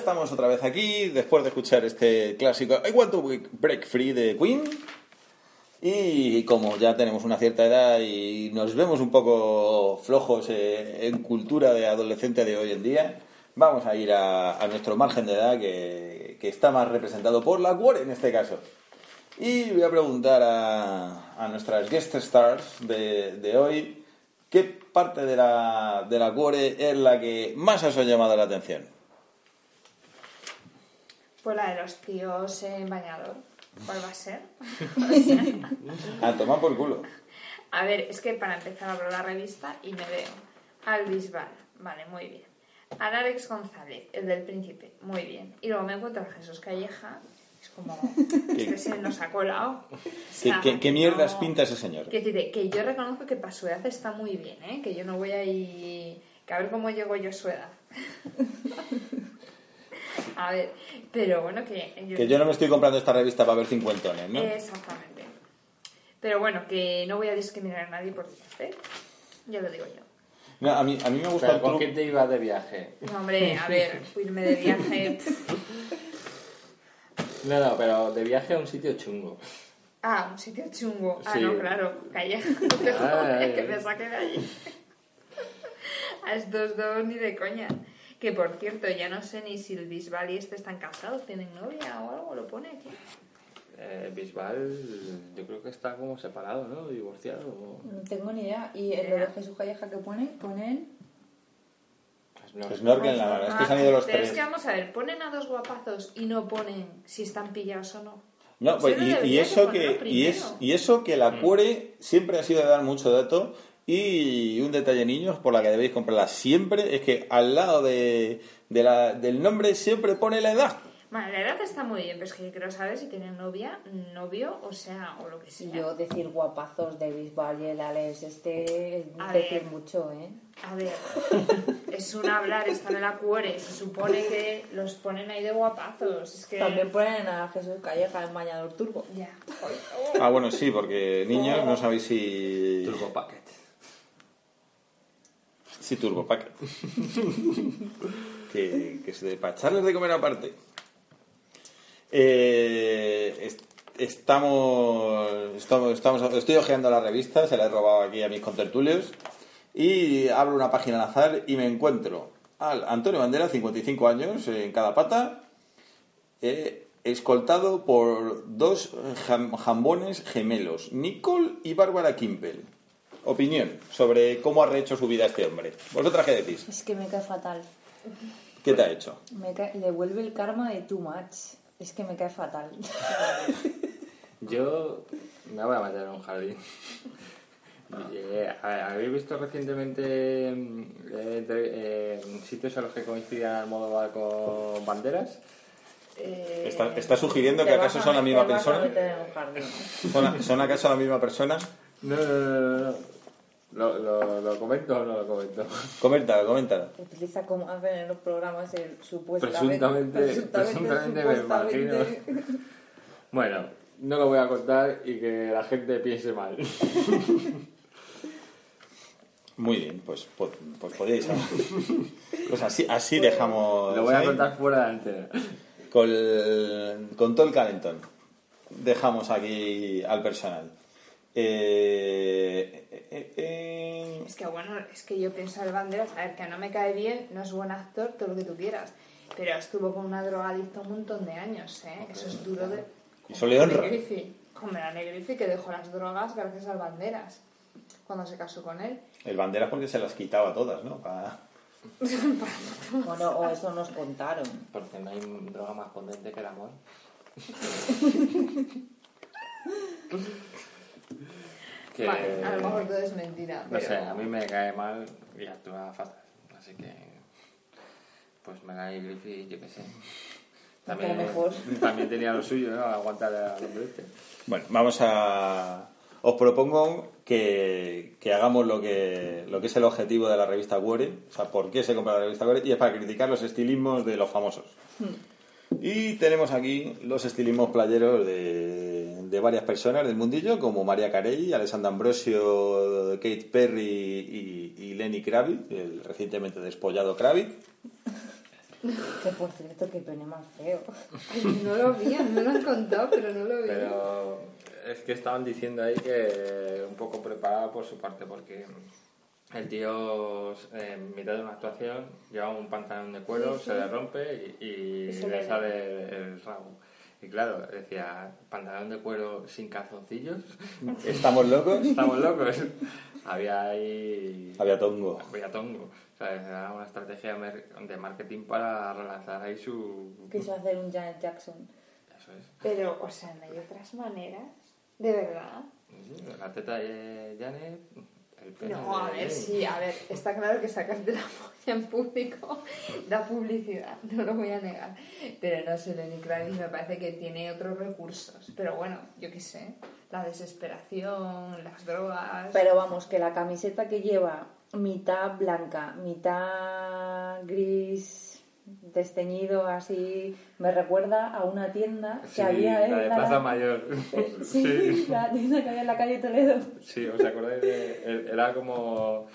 Estamos otra vez aquí, después de escuchar este clásico I Want to Break Free de Queen. Y como ya tenemos una cierta edad y nos vemos un poco flojos eh, en cultura de adolescente de hoy en día, vamos a ir a, nuestro margen de edad que, que está más representado por la Quore en este caso. Y voy a preguntar a, a nuestras guest stars de, de hoy qué parte de la, de la Quore es la que más os ha llamado la atención.
Pues la de los tíos en bañador. ¿Cuál va a ser?
A tomar por culo.
A ver, es que para empezar abro la revista y me veo al Bisbal, vale, muy bien. Al Alex González, el del príncipe, muy bien. Y luego me encuentro a Jesús Calleja, es como, este se nos ha colado. O
¿Qué,
sea,
qué- qué mierdas
no-
pinta ese señor?
Que yo reconozco que para su edad está muy bien, ¿eh? Que yo no voy a ir... Que a ver cómo llego yo a su edad. a ver, pero bueno, que...
Que yo no me estoy comprando esta revista para ver cincuentones, ¿no?
Exactamente. Pero bueno, que no voy a discriminar a nadie por edad, ¿eh? Ya lo digo yo.
No, a, mí, a mí me gusta
Pero
el
¿con quién te ibas de viaje?
No, hombre, a ver, irme de viaje...
No, no, pero de viaje a un sitio chungo.
Ah, un sitio chungo. Ah,
Sí.
no, claro. No te
Ay,
jodas,
ay,
que me saque de allí. A estos dos ni de coña. Que por cierto, ya no sé ni si el Bisbal y este están casados, tienen novia o algo, lo pone aquí.
Eh, Bisbal, yo creo que está como separado, ¿no? Divorciado. o-
No tengo ni idea. Y en lo de Jesús Calleja que pone, ponen.
Pues no.
Snorkel, la verdad, es que se han ido los
Pero
tres.
es que vamos a ver, ponen a dos guapazos y no ponen si están pillados o no.
No, pues, y, y eso que, y, es, y eso que la cuore siempre ha sido de dar mucho dato. Y un detalle, niños, por la que debéis comprarla siempre, es que al lado de, de la- del nombre siempre pone la edad.
Vale, la edad está muy bien, pero es que quiero saber si tienen novia, novio, o sea, o lo que sea.
Yo decir guapazos de Bisbal y el Alex, este es
A
decir
ver.
mucho, ¿eh?
A ver, es un hablar, están en la cuore, se supone que los ponen ahí de guapazos. Es que.
También ponen a Jesús Calleja en bañador turbo.
Ya.
Ah, bueno, sí, porque niños no sabéis si.
Turbo Packet.
Sí, Turbo Packet. que, que se para echarles de comer aparte. Eh, est- estamos, estamos, estamos, estoy hojeando la revista, se la he robado aquí a mis contertulios. Y abro una página al azar y me encuentro al Antonio Bandera, 55 años, en cada pata, eh, escoltado por dos jam- jambones gemelos, Nicole y Bárbara Kimpel. Opinión sobre cómo ha rehecho su vida este hombre. ¿Vosotras qué decís?
Es que me cae fatal.
¿Qué te ha hecho?
Me cae- le vuelve el karma de too much. Es que me cae fatal.
Yo me voy a meter en un jardín. Eh, a- ¿Habéis visto recientemente mm, eh, eh, sitios en los que coincidían Almodóvar con banderas?
Eh,
¿Está, está sugiriendo que acaso
a
son la misma
a
persona?
meter en un jardín.
¿Son, son acaso la misma persona?
No, no, no, no. no. ¿Lo, lo, lo comento o no lo comento?
Coméntalo, coméntalo.
Utiliza como hacen en los programas el supuestamente.
Presuntamente- presuntamente me
supuestamente.
Bueno, no lo voy a contar y que la gente piense mal.
Muy bien, pues, pues, pues podéis. Pues así, así dejamos.
Lo voy a contar fuera de antena.
con, el- con todo el calentón. Dejamos aquí al personal. Eh, eh, eh,
Es que bueno, es que yo pienso al Banderas, a ver, que no me cae bien, no es buen actor, todo lo que tú quieras. Pero estuvo con una drogadicta un montón de años, ¿eh? Eso es duro de...
Y eso le honra.
Como era que dejó las drogas gracias al Banderas, cuando se casó con él.
el bandera porque se las quitaba todas, ¿no? Pa-
Bueno, o eso nos contaron.
Porque no hay droga más potente que el amor. que,
Vale, a lo mejor todo es mentira.
No
pero-
sé, a mí me cae mal y actúa fatal. Así que. Pues me cae Griffith, yo qué sé. También,
mejor.
también tenía lo suyo, ¿no? Aguantar al hombre este.
Bueno, vamos a. Os propongo que, que hagamos lo que, lo que es el objetivo de la revista Cuore. O sea, por qué se compra la revista Cuore. Y es para criticar los estilismos de los famosos. Y tenemos aquí los estilismos playeros de, de varias personas del mundillo, como María Carey, Alessandra Ambrosio, Kate Perry y, y Lenny Kravitz, el recientemente despollado Kravitz.
Que por cierto, que pene más feo.
No lo vi, me lo han contado, pero no lo vi.
Pero es que estaban diciendo ahí que un poco preparado por su parte, porque el tío eh, en mitad de una actuación lleva un pantalón de cuero,
Sí,
se
sí.
le rompe y, y
Y se
le
le-
sale el rabo. Y claro, decía, pantalón de cuero sin calzoncillos,
¿Estamos locos?
estamos locos. Había ahí...
Había tongo.
Había tongo. O sea, era una estrategia de marketing para relanzar ahí su...
Quiso hacer un Janet Jackson.
Eso es.
Pero, o sea, no hay otras maneras. De verdad.
Sí, La teta de Janet,
No, a ver, sí, a ver, está claro que sacarte la polla en público da publicidad, no lo voy a negar. Pero no sé, Lenny Kravitz me parece que tiene otros recursos. Pero bueno, yo qué sé, la desesperación, las drogas...
Pero vamos, que la camiseta que lleva mitad blanca, mitad gris desteñido así, me recuerda a una tienda que
Sí,
había en
la de Plaza Mayor.
Sí, la tienda que había en la calle Toledo.
Sí, ¿os acordáis? De, el- era como,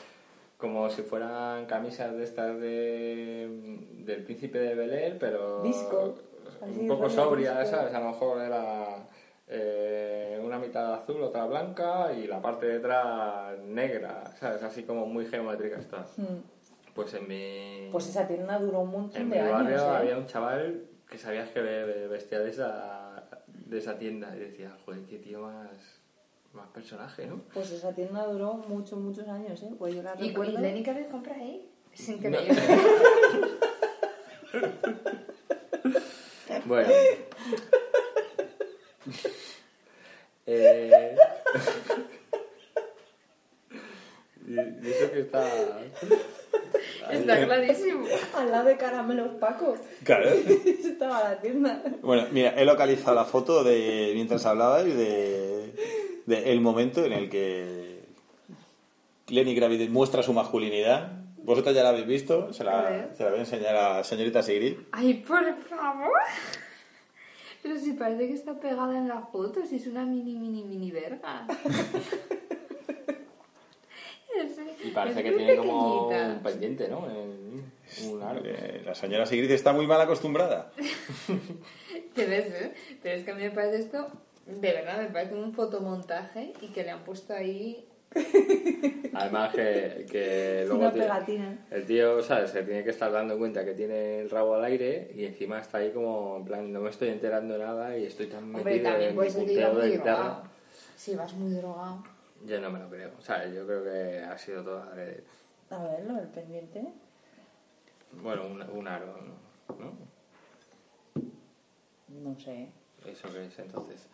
como si fueran camisas de estas de, del príncipe de Belén, pero
Disco.
un
Así,
poco sobria. ¿sabes? A lo mejor era eh, una mitad azul, otra blanca y la parte de detrás negra, ¿sabes? Así como muy geométrica está.
Mm.
Pues en mi,
Pues esa tienda duró un montón
en
de
mi
años.
barrio
¿eh?
había un chaval que sabías que ve- vestía de esa, de esa tienda y decía, joder, qué tío más, más personaje, ¿no?
Pues esa tienda duró muchos, muchos años, ¿eh? Pues yo la
¿Y,
recuerdo.
y Lenny Kravitz compra ahí? Es increíble.
Bueno. eh... y y eso que está...
Está clarísimo.
Al lado de Caramelos Paco.
Claro.
Estaba la tienda.
Bueno, mira, he localizado la foto de mientras hablabais de, de el momento en el que Lenny Kravitz muestra su masculinidad. Vosotros ya la habéis visto, se la, se la voy a enseñar a señorita Sigrid.
Ay, por favor. Pero si parece que está pegada en la foto, si es una mini, mini, mini verga.
Y parece que tiene como un pendiente, ¿no? En- un aro.
Eh, la señora Sigrid está muy mal acostumbrada.
Te ves, ¿eh? Pero es que a mí me parece esto, de verdad, me parece un fotomontaje y que le han puesto ahí.
Además que, que luego
Una pegatina.
el tío, ¿sabes? Se tiene que estar dando cuenta que tiene el rabo al aire y encima está ahí como, en plan, no me estoy enterando de nada y estoy tan
Hombre,
metido
también
en mi punteo de guitarra.
Si vas muy drogado.
Yo no me lo creo. O sea, yo creo que ha sido todo adrede.
A ver, lo del pendiente.
Bueno, un, un aro, ¿no? ¿no?
No sé.
¿Eso qué es entonces?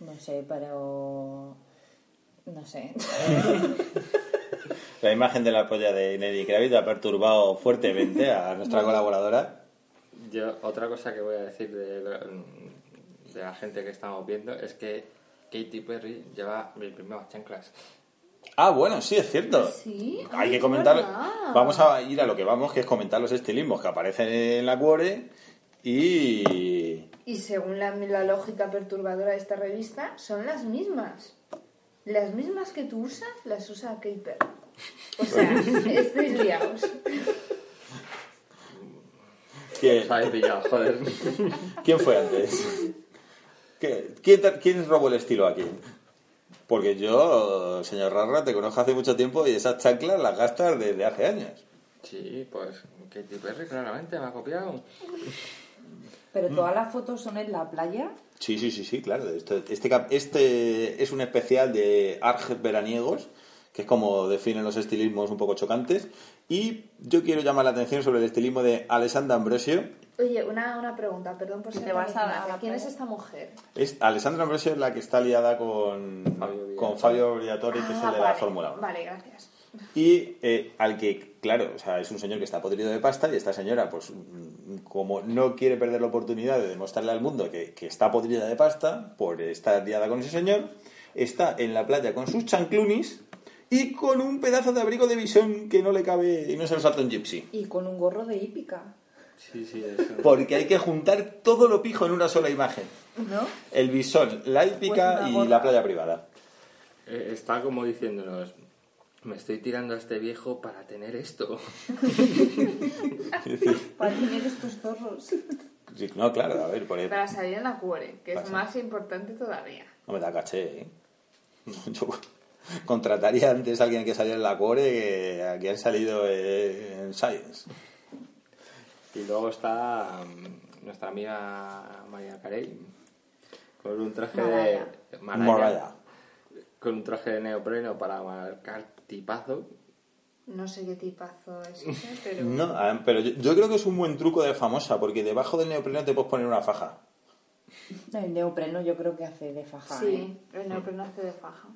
No sé, pero. No sé.
La imagen de la polla de Lenny Kravitz ha perturbado fuertemente a nuestra colaboradora.
Yo, otra cosa que voy a decir de, de la gente que estamos viendo es que Katy Perry lleva mis primeras chanclas.
Ah, bueno, sí, es cierto.
Sí,
Hay
ay,
que comentar.
verdad.
Vamos a ir a lo que vamos, que es comentar los estilismos que aparecen en la cuore y.
Y según la, la lógica perturbadora de esta revista, son las mismas. Las mismas que tú usas, las usa Kate Perry. O sea, estáis liados.
¿Quién,
Os habéis pillado, joder.
quién fue antes? ¿Qué- ¿Quién, te- quién robó el estilo aquí? Porque yo, señor Rarra, te conozco hace mucho tiempo y esas chanclas las gastas desde hace años.
Sí, pues Katy Perry claramente me ha copiado.
Pero todas las fotos son en la playa.
Sí, sí, sí, sí, claro. Este, cap- este es un especial de arges veraniegos, que es como definen los estilismos un poco chocantes. Y yo quiero llamar la atención sobre el estilismo de Alessandra Ambrosio.
Oye, una, una pregunta, perdón por
¿Que
ser
te vas a la- a la
¿Quién es
playa?
esta mujer?
Es, Alessandra Ambrosio es la que está liada con
Fabio
con Fabio Briatore, que es el de la
Ah.
Fórmula 1.
Vale, gracias.
Y eh, al que, claro, o sea, es un señor que está podrido de pasta y esta señora, pues mm, como no quiere perder la oportunidad de demostrarle al mundo que, que está podrida de pasta por estar liada con ese señor, está en la playa con sus chanclunis y con un pedazo de abrigo de visón que no le cabe y no se lo salta un gypsy.
Y con un gorro de hípica.
Sí, sí, eso.
Porque hay que juntar todo lo pijo en una sola imagen.
¿No?
El visón, la hípica
Pues
y la playa privada.
Eh, Está como diciéndonos, me estoy tirando a este viejo para tener esto.
Para tener estos zorros.
Sí, no, claro, a ver, por
Para salir en la cuore, que es más importante todavía.
No me da caché, ¿eh? Yo contrataría antes a alguien que saliera en la core que a quien han salido eh, en Science.
Y luego está mm, nuestra amiga María Carey con un traje de Mariah,
Moraya.
con un traje de neopreno para marcar tipazo.
No sé qué tipazo es ese, pero...
No, ah, pero yo, yo creo que es un buen truco de famosa, porque debajo del neopreno te puedes poner una faja.
El neopreno yo creo que hace de faja. ¿eh?
Sí, el neopreno hace de faja.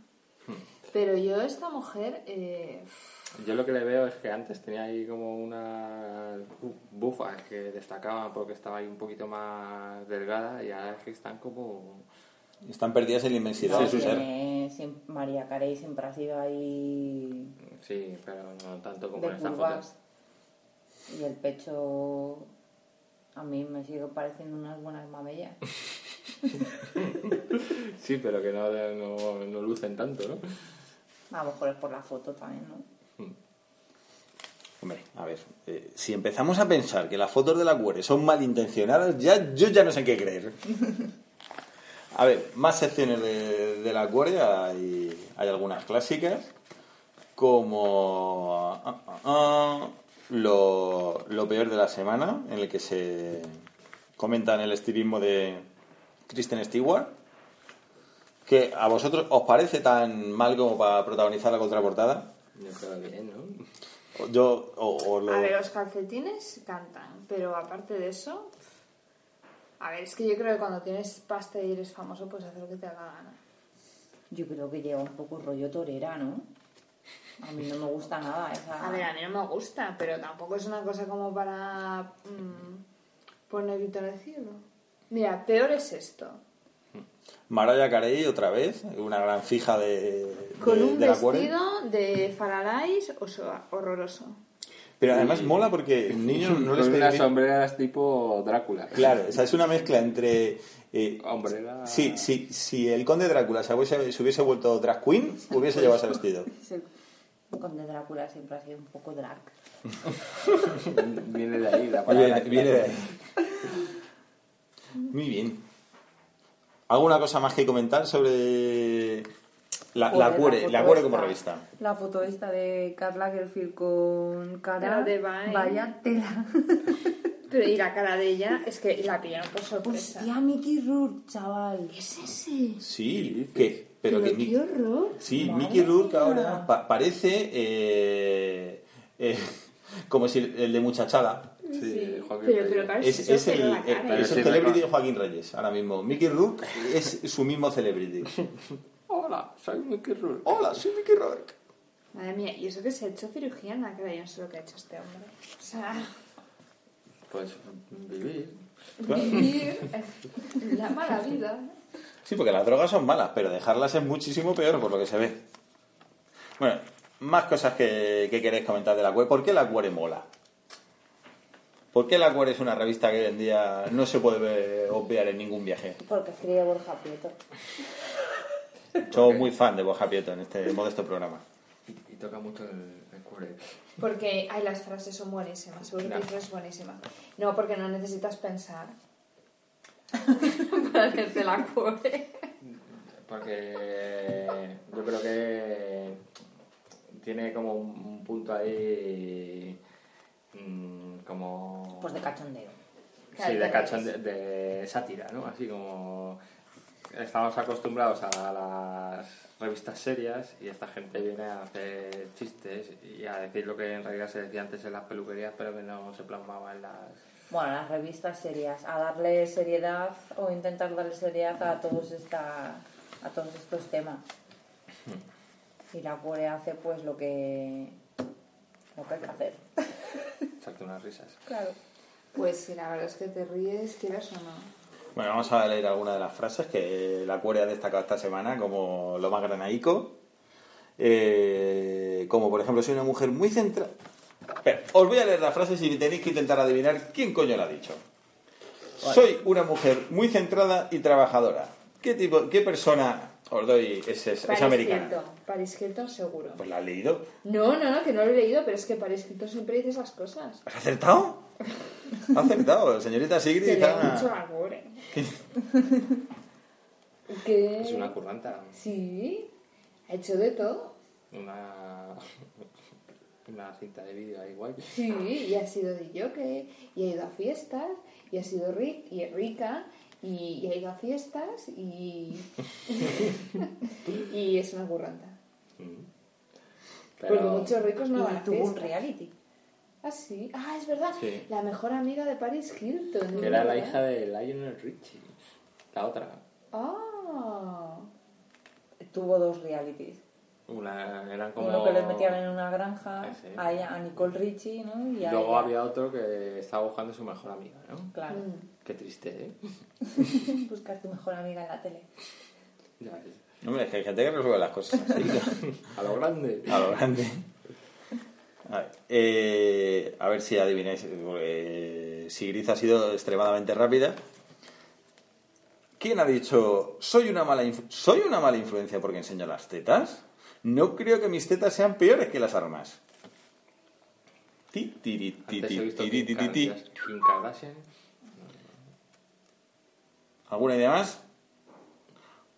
Pero yo, esta mujer, eh,
Yo lo que le veo es que antes tenía ahí como una bufas que destacaban porque estaba ahí un poquito más delgada y ahora es que están como...
Están perdidas en la inmensidad
No,
de su ser.
María Carey siempre ha sido ahí
Sí, pero no tanto como en esta
curvas.
foto.
Y el pecho a mí me sigue pareciendo unas buenas mamellas.
Sí, pero que no, no, no lucen tanto, ¿no?
A lo mejor es por la foto también, ¿no?
Hombre, a ver, eh, si empezamos a pensar que las fotos de la cuore son malintencionadas, ya, yo ya no sé en qué creer. A ver, más secciones de, de la cuore, hay, hay algunas clásicas, como ah, ah, ah, lo, lo peor de la semana, en el que se comentan el estilismo de Kristen Stewart, que a vosotros os parece tan mal como para protagonizar la contraportada.
Yo creo bien, ¿no?
Yo, o, o lo-
a ver, los calcetines cantan, pero aparte de eso... A ver, es que yo creo que cuando tienes pasta y eres famoso, puedes hacer lo que te haga gana.
Yo creo que lleva un poco rollo torera, ¿no? A mí no me gusta nada esa...
A ver, a mí no me gusta, pero tampoco es una cosa como para mm, poner grito en el cielo. Mira, peor es esto.
Mariah Carey otra vez, una gran fija de, de-
Con un
de la
vestido de oso- horroroso.
Pero además mola porque niños no les
Con unas sombreras tipo Drácula.
Claro, o sea, es una mezcla entre... eh,
Hombrera...
sí, sí, si el conde Drácula se hubiese, se hubiese vuelto drag queen, hubiese llevado ese vestido.
Es el Conde Drácula siempre ha sido un poco drag.
Viene de ahí la palabra.
Viene, viene de ahí. Muy bien. ¿Alguna cosa más que comentar sobre la, la Cuore, la Cuore como revista?
La foto esta de Karl Lagerfeld con cara
La de Vine.
Vaya tela.
Pero y la cara de ella es que la pillaron por sorpresa.
Hostia, Mickey Rourke, chaval.
es ese?
Sí, que, pero
Pero
que mi-
qué horror.
Sí,
Madre
Mickey Rourke ahora pa- parece eh, eh, como si el de Muchachada.
Sí, Joaquín
Pero,
Reyes.
pero claro,
Es, el, es el celebrity de Joaquín Reyes ahora mismo. Mickey Rourke es su mismo celebrity.
Hola, soy Mickey Rourke.
Hola, soy Mickey Rourke.
Madre mía, y eso que se ha hecho cirugía en la cara, yo no sé lo que ha hecho este hombre. O sea,
Pues vivir.
vivir la mala vida.
Sí, porque las drogas son malas, pero dejarlas es muchísimo peor por lo que se ve. Bueno, más cosas que, que queréis comentar de la web. ¿Por qué la Cuore mola? ¿Por qué la Cuore es una revista que hoy en día no se puede obviar en ningún viaje?
Porque escribe Borja Prieto.
Soy muy fan de Borja Prieto en este modesto programa.
Y, y toca mucho el, el core.
Porque ay, las frases son buenísimas. Seguro que
Ya.
dices buenísima. No, porque no necesitas pensar. Para que te la cuore.
Porque yo creo que tiene como un, un punto ahí mm, como...
Pues de cachondeo.
Sí, de cachón de, de sátira, ¿no? Así como estamos acostumbrados a las revistas serias y esta gente viene a hacer chistes y a decir lo que en realidad se decía antes en las peluquerías pero que no se plasmaba en las...
Bueno, las revistas serias, a darle seriedad o intentar darle seriedad a todos esta, a todos estos temas. Y la Core hace pues lo que lo que hay que hacer.
Echarte unas risas.
Claro.
Pues sí, la verdad es que te ríes, quieras o no.
Bueno, vamos a leer algunas de las frases que la cuore ha destacado esta semana, como lo más granaico. Eh, como por ejemplo, soy una mujer muy centrada. Espera, os voy a leer las frases y tenéis que intentar adivinar quién coño la ha dicho. Soy una mujer muy centrada y trabajadora. ¿Qué tipo, qué persona os doy? Es, es, es
Paris
americana.
Hilton. Paris Hilton seguro.
Pues la has leído.
No, no, no, que no lo he leído, pero es que Paris Hilton siempre dice esas cosas.
¿Has acertado? Ha acertado, señorita
Se
Sigrid.
lee
está-
mucho la Core. ¿Qué?
Es una curranta,
Sí, ha hecho de todo.
una, una cinta de vídeo ahí guay.
Sí, y ha sido de jockey, y ha ido a fiestas, y ha sido ric y es rica, y, y ha ido a fiestas, y, y es una curranta.
Mm.
Porque
Pero-
muchos ricos no van a
tuvo un reality.
Ah, sí. Ah, es verdad.
Sí.
La mejor amiga de Paris Hilton.
Que era la
¿verdad?
hija de Lionel Richie. La otra.
Ah.
Tuvo dos realities.
Una, eran como...
Uno que les metían en una granja, a, ella, a Nicole Richie, ¿no? Y
luego
ella.
había otro que estaba buscando a su mejor amiga, ¿no?
Claro.
Mm.
Qué triste, ¿eh?
Buscar tu mejor amiga en la tele.
Ya ves.
Hombre, es que hay gente que resuelve las cosas así.
A lo grande.
A lo grande. A ver, eh, a ver si adivináis. porque Sigrid ha sido extremadamente rápida. ¿Quién ha dicho soy una mala soy una mala influencia porque enseño las tetas? No creo que mis tetas sean peores que las armas. Ti, tiri, ti, ti. ¿Alguna idea más?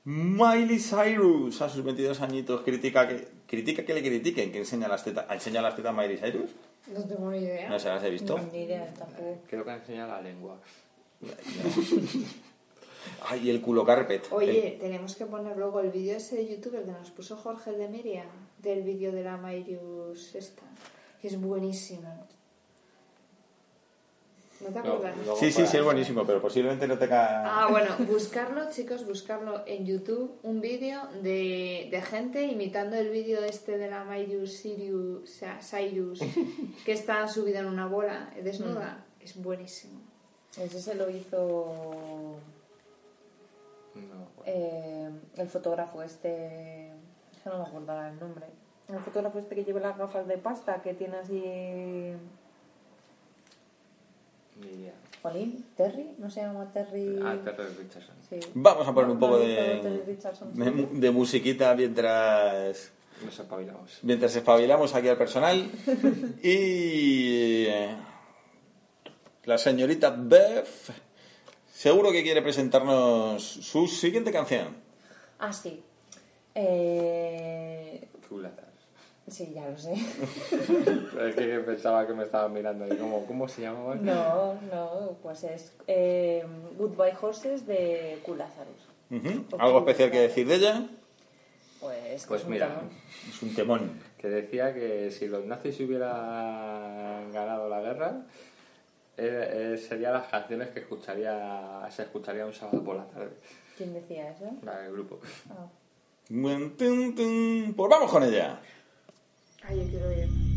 Miley Cyrus, a sus 22 añitos, critica que, critica que le critiquen, que enseña las tetas. ¿Ha enseñado las tetas Miley Cyrus?
No tengo ni idea.
No se las he visto.
No, ni idea tampoco.
Creo que ha enseñado la lengua.
Ay, el culo carpet.
Oye, tenemos que poner luego el vídeo ese de YouTube el que nos puso Jorge de Miriam, del vídeo de la Mairius esta, que es buenísimo. ¿No te acuerdas?
Sí, sí, sí, es buenísimo, pero posiblemente no tenga...
Ah, bueno, buscarlo, chicos, buscarlo en YouTube, un vídeo de, de gente imitando el vídeo este de la Mairius Sirius, o sea, Cyrus, que está subida en una bola, desnuda. Es buenísimo.
Ese se lo hizo
No, bueno.
eh, el fotógrafo este. es que no me acuerdo ahora el nombre. El fotógrafo este que lleva las gafas de pasta, que tiene así.
Ni.
Jolín, Terry, no se llama Terry.
Ah, Terry Richardson.
Sí.
Vamos a poner un poco de,
Richardson,
de, de musiquita mientras,
Nos espabilamos.
mientras espabilamos aquí al personal. Y eh, la señorita Beth seguro que quiere presentarnos su siguiente canción.
Ah, sí. Eh,
Chulatas.
Sí, ya lo sé.
Es que pensaba que me estaba mirando ahí. ¿Cómo, cómo se llamaba?
No, no, pues es eh, Goodbye Horses de Cool Lazarus.
Ujú. ¿Algo especial que decir de ella?
Pues, que
Pues
es un
mira,
temón.
Es un temón.
que decía que si los nazis hubieran ganado la guerra, eh, eh, serían las canciones que escucharía se escucharía un sábado por la tarde.
¿Quién decía eso?
La del grupo.
Tun. Pues vamos con ella.
Ay, yo quiero ir.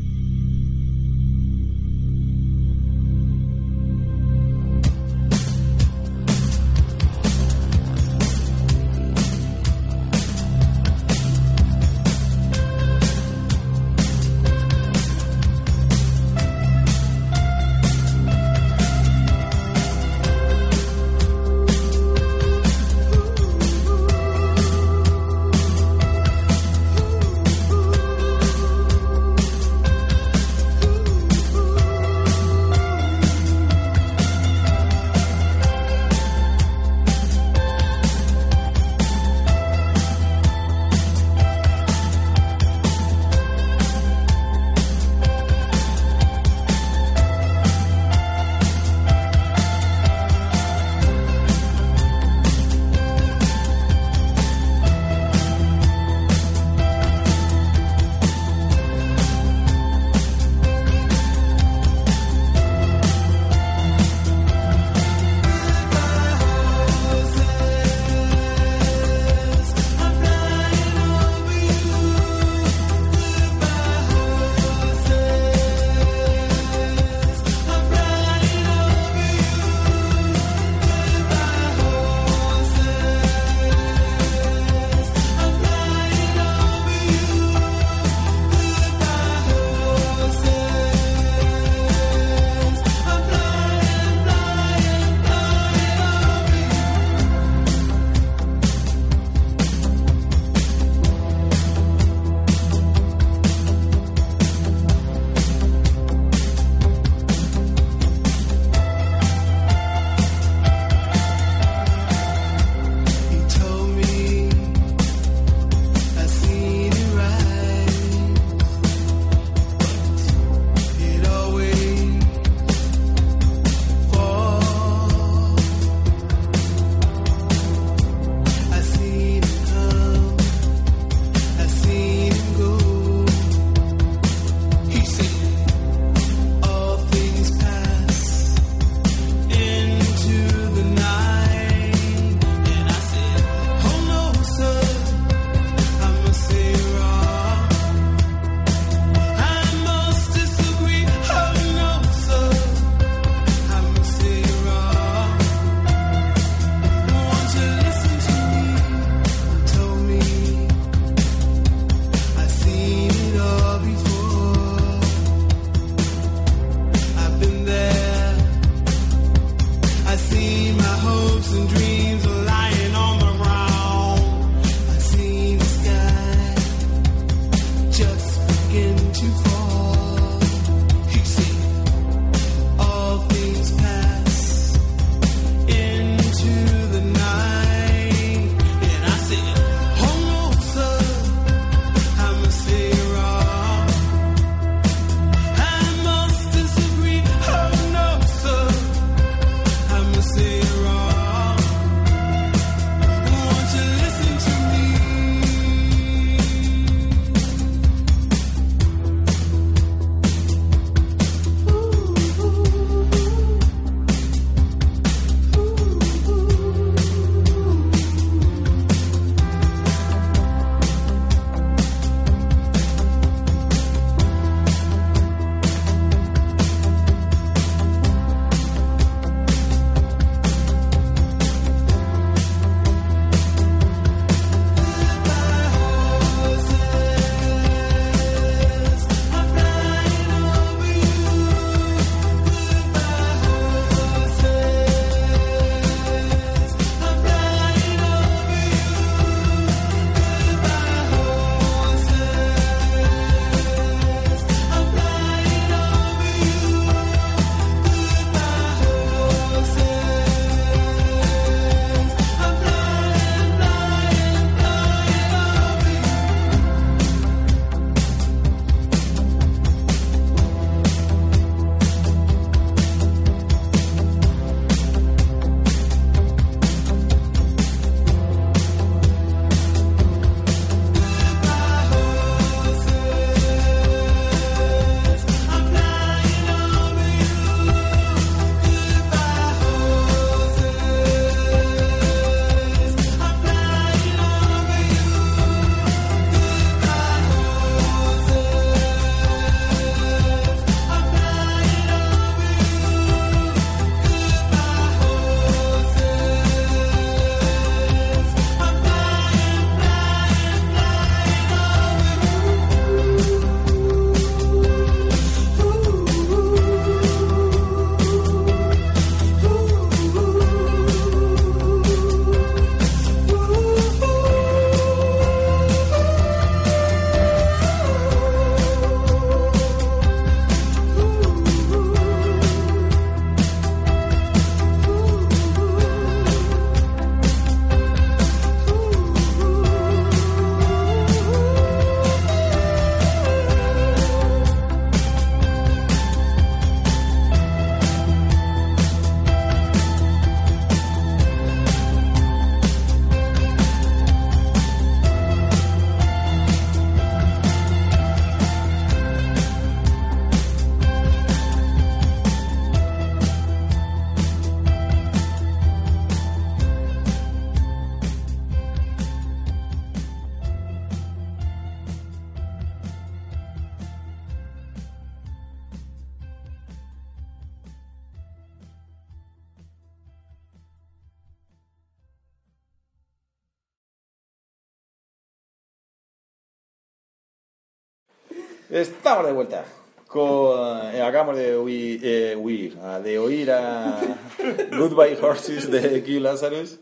Estamos de vuelta. Con, eh, acabamos de huir, eh, huir, ah, de oír a Goodbye Horses de Q Lazarus.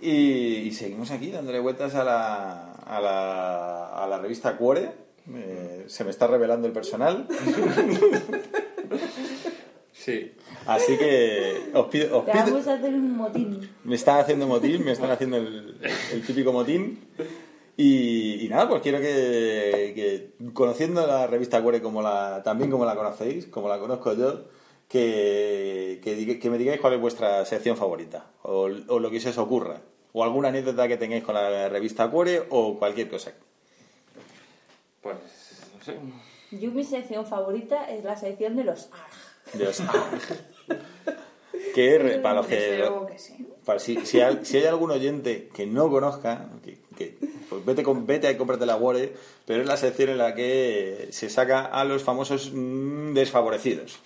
Y, y seguimos aquí dándole vueltas a la, a la, a la revista Cuore. Eh, se me está revelando el personal.
Sí.
Así que os pido, os
Te
pido-
vamos a hacer un motín.
me están haciendo motín, me están haciendo el, el típico motín. Y, y nada, pues quiero que, que, conociendo la revista Cuore como la, también como la conocéis, como la conozco yo, que, que, me digáis cuál es vuestra sección favorita, o, o lo que se os ocurra, o alguna anécdota que tengáis con la revista Cuore, o cualquier cosa.
Pues, no sé.
Yo mi sección favorita es la sección de los ARG.
De los- que para los que
luego que sí.
Para si, si, hay, si hay algún oyente que no conozca, que, que, pues vete, con, vete a comprarte la Word, pero es la sección en la que se saca a los famosos mm, desfavorecidos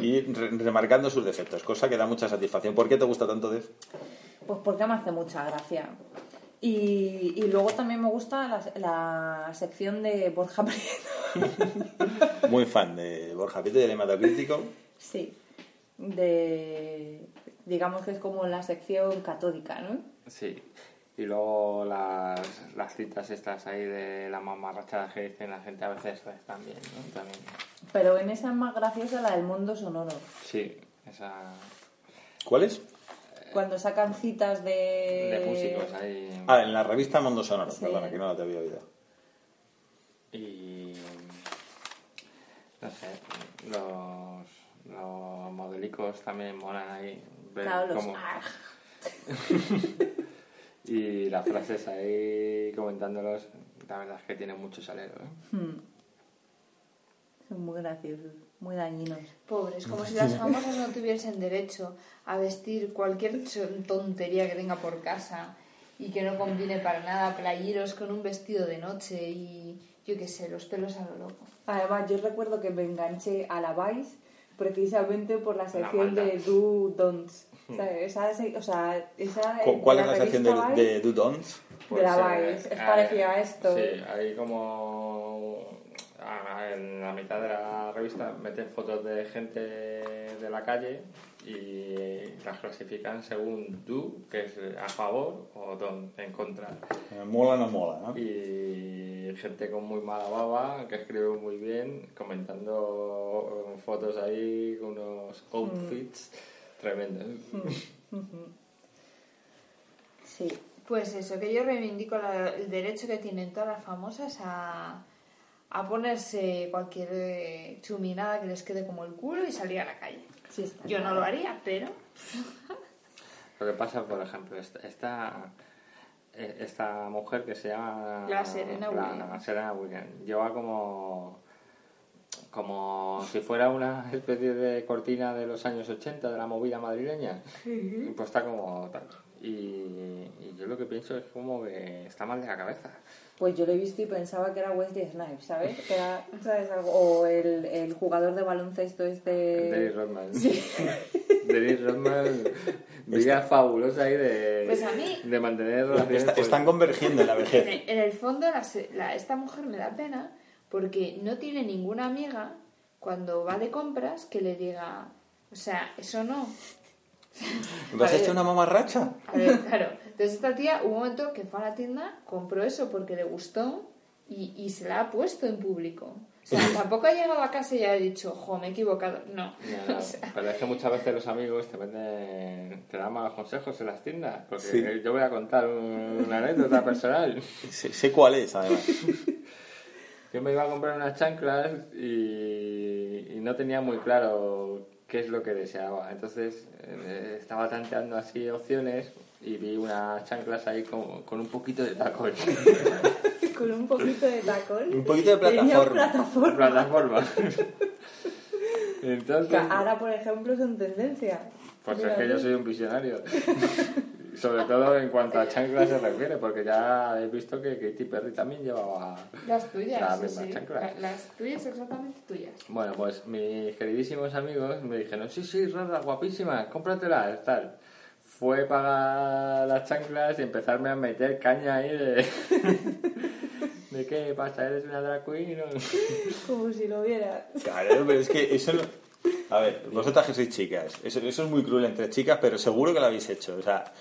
y re- remarcando sus defectos, cosa que da mucha satisfacción. ¿Por qué te gusta tanto Def?
Pues porque me hace mucha gracia. Y, y luego también me gusta la, la sección de Borja Prieto.
Muy fan de Borja Pito y del hematocrítico.
Sí. De. Digamos que es como la sección catódica, ¿no?
Sí. Y luego las, las citas estas ahí de la mamarrachada que dicen la gente a veces también, ¿no? También.
Pero en esa es más graciosa la del mundo sonoro.
Sí, esa
¿Cuál es?
Cuando sacan citas de.
de músicos ahí.
Ah, en la revista Mundo Sonoro,
Sí.
perdona, que no la te había oído.
Y. No sé, los, los modelicos también molan ahí. ver
Claro, los
cómo-
ARG.
Y las frases ahí comentándolos, la verdad es que tienen mucho salero. ¿eh?
Hmm. Son muy graciosos, muy dañinos.
Pobres, como si las famosas no tuviesen derecho a vestir cualquier tontería que tenga por casa y que no combine para nada, playeros con un vestido de noche y yo qué sé, los pelos a lo loco.
Además, yo recuerdo que me enganché a la Vice precisamente por la sección
maldad.
de Do Don'ts. O sea, esa, o sea, esa
¿Cu- ¿Cuál es la sección de, de
Vice,
Dudons?
de la
eh,
Vice? Es parecido a esto.
Sí, ahí como en la mitad de la revista meten fotos de gente de la calle y las clasifican según do, que es a favor, o don, en contra.
Eh, Mola o no mola, ¿no?
Y gente con muy mala baba, que escribe muy bien, comentando fotos ahí con unos outfits tremendos.
Sí.
Pues eso, que yo reivindico la- el derecho que tienen todas las famosas a, a ponerse cualquier eh, chuminada que les quede como el culo y salir a la calle.
sí está
Yo no lo haría, pero
Lo que pasa, por ejemplo, esta, esta, eh, esta mujer que se llama...
La Serena
la
Williams.
Serena Williams. Lleva como... Como si fuera una especie de cortina de los años 80 de la movida madrileña. Pues está como tal. Y, y yo lo que pienso es como que está mal de la cabeza.
Pues yo lo he visto y pensaba que era Wesley Snipes, ¿sabes? Que era, ¿sabes? Algo- o el, el jugador de baloncesto este...
Dennis Rodman. Dennis Rodman. Vida fabulosa ahí de,
Pues a mí-
de mantener relaciones.
Está- están convergiendo en la
en
vejez.
el, en el fondo la se- la- esta mujer me da pena porque no tiene ninguna amiga cuando va de compras que le diga, o sea, eso no.
¿Vas a echar una mamarracha?
A ver, claro. Entonces esta tía, hubo un momento que fue a la tienda, compró eso porque le gustó y, y se la ha puesto en público. O sea, tampoco ha llegado a casa y ha dicho, jo, me he equivocado. No.
Ya,
O sea,
pero es que muchas veces los amigos te venden, te dan malos consejos en las tiendas. Porque
Sí.
yo voy a contar un- una anécdota personal.
Sé, sé cuál es, además.
Yo me iba a comprar unas chanclas y, y no tenía muy claro qué es lo que deseaba. Entonces eh, estaba tanteando así opciones y vi unas chanclas ahí con, con un poquito de tacón.
Con un poquito de tacón.
Un poquito de plataforma.
plataforma.
plataforma. Entonces,
ahora, por ejemplo, son tendencia.
pues es que yo soy un visionario. Sobre todo en cuanto a chanclas se refiere, porque ya he visto que Katy Perry también llevaba
las tuyas,
las mismas
sí.
chanclas.
La- Las tuyas exactamente tuyas.
Bueno, pues mis queridísimos amigos me dijeron, sí, sí, Rara, guapísima, cómpratelas, tal. Fue pagar las chanclas y empezarme a meter caña ahí de... ¿De qué pasa? ¿Eres una drag queen? o-
Como si lo viera.
Claro, pero es que eso no... A ver, vosotras que sois chicas, eso, eso es muy cruel entre chicas, pero seguro que lo habéis hecho. O sea,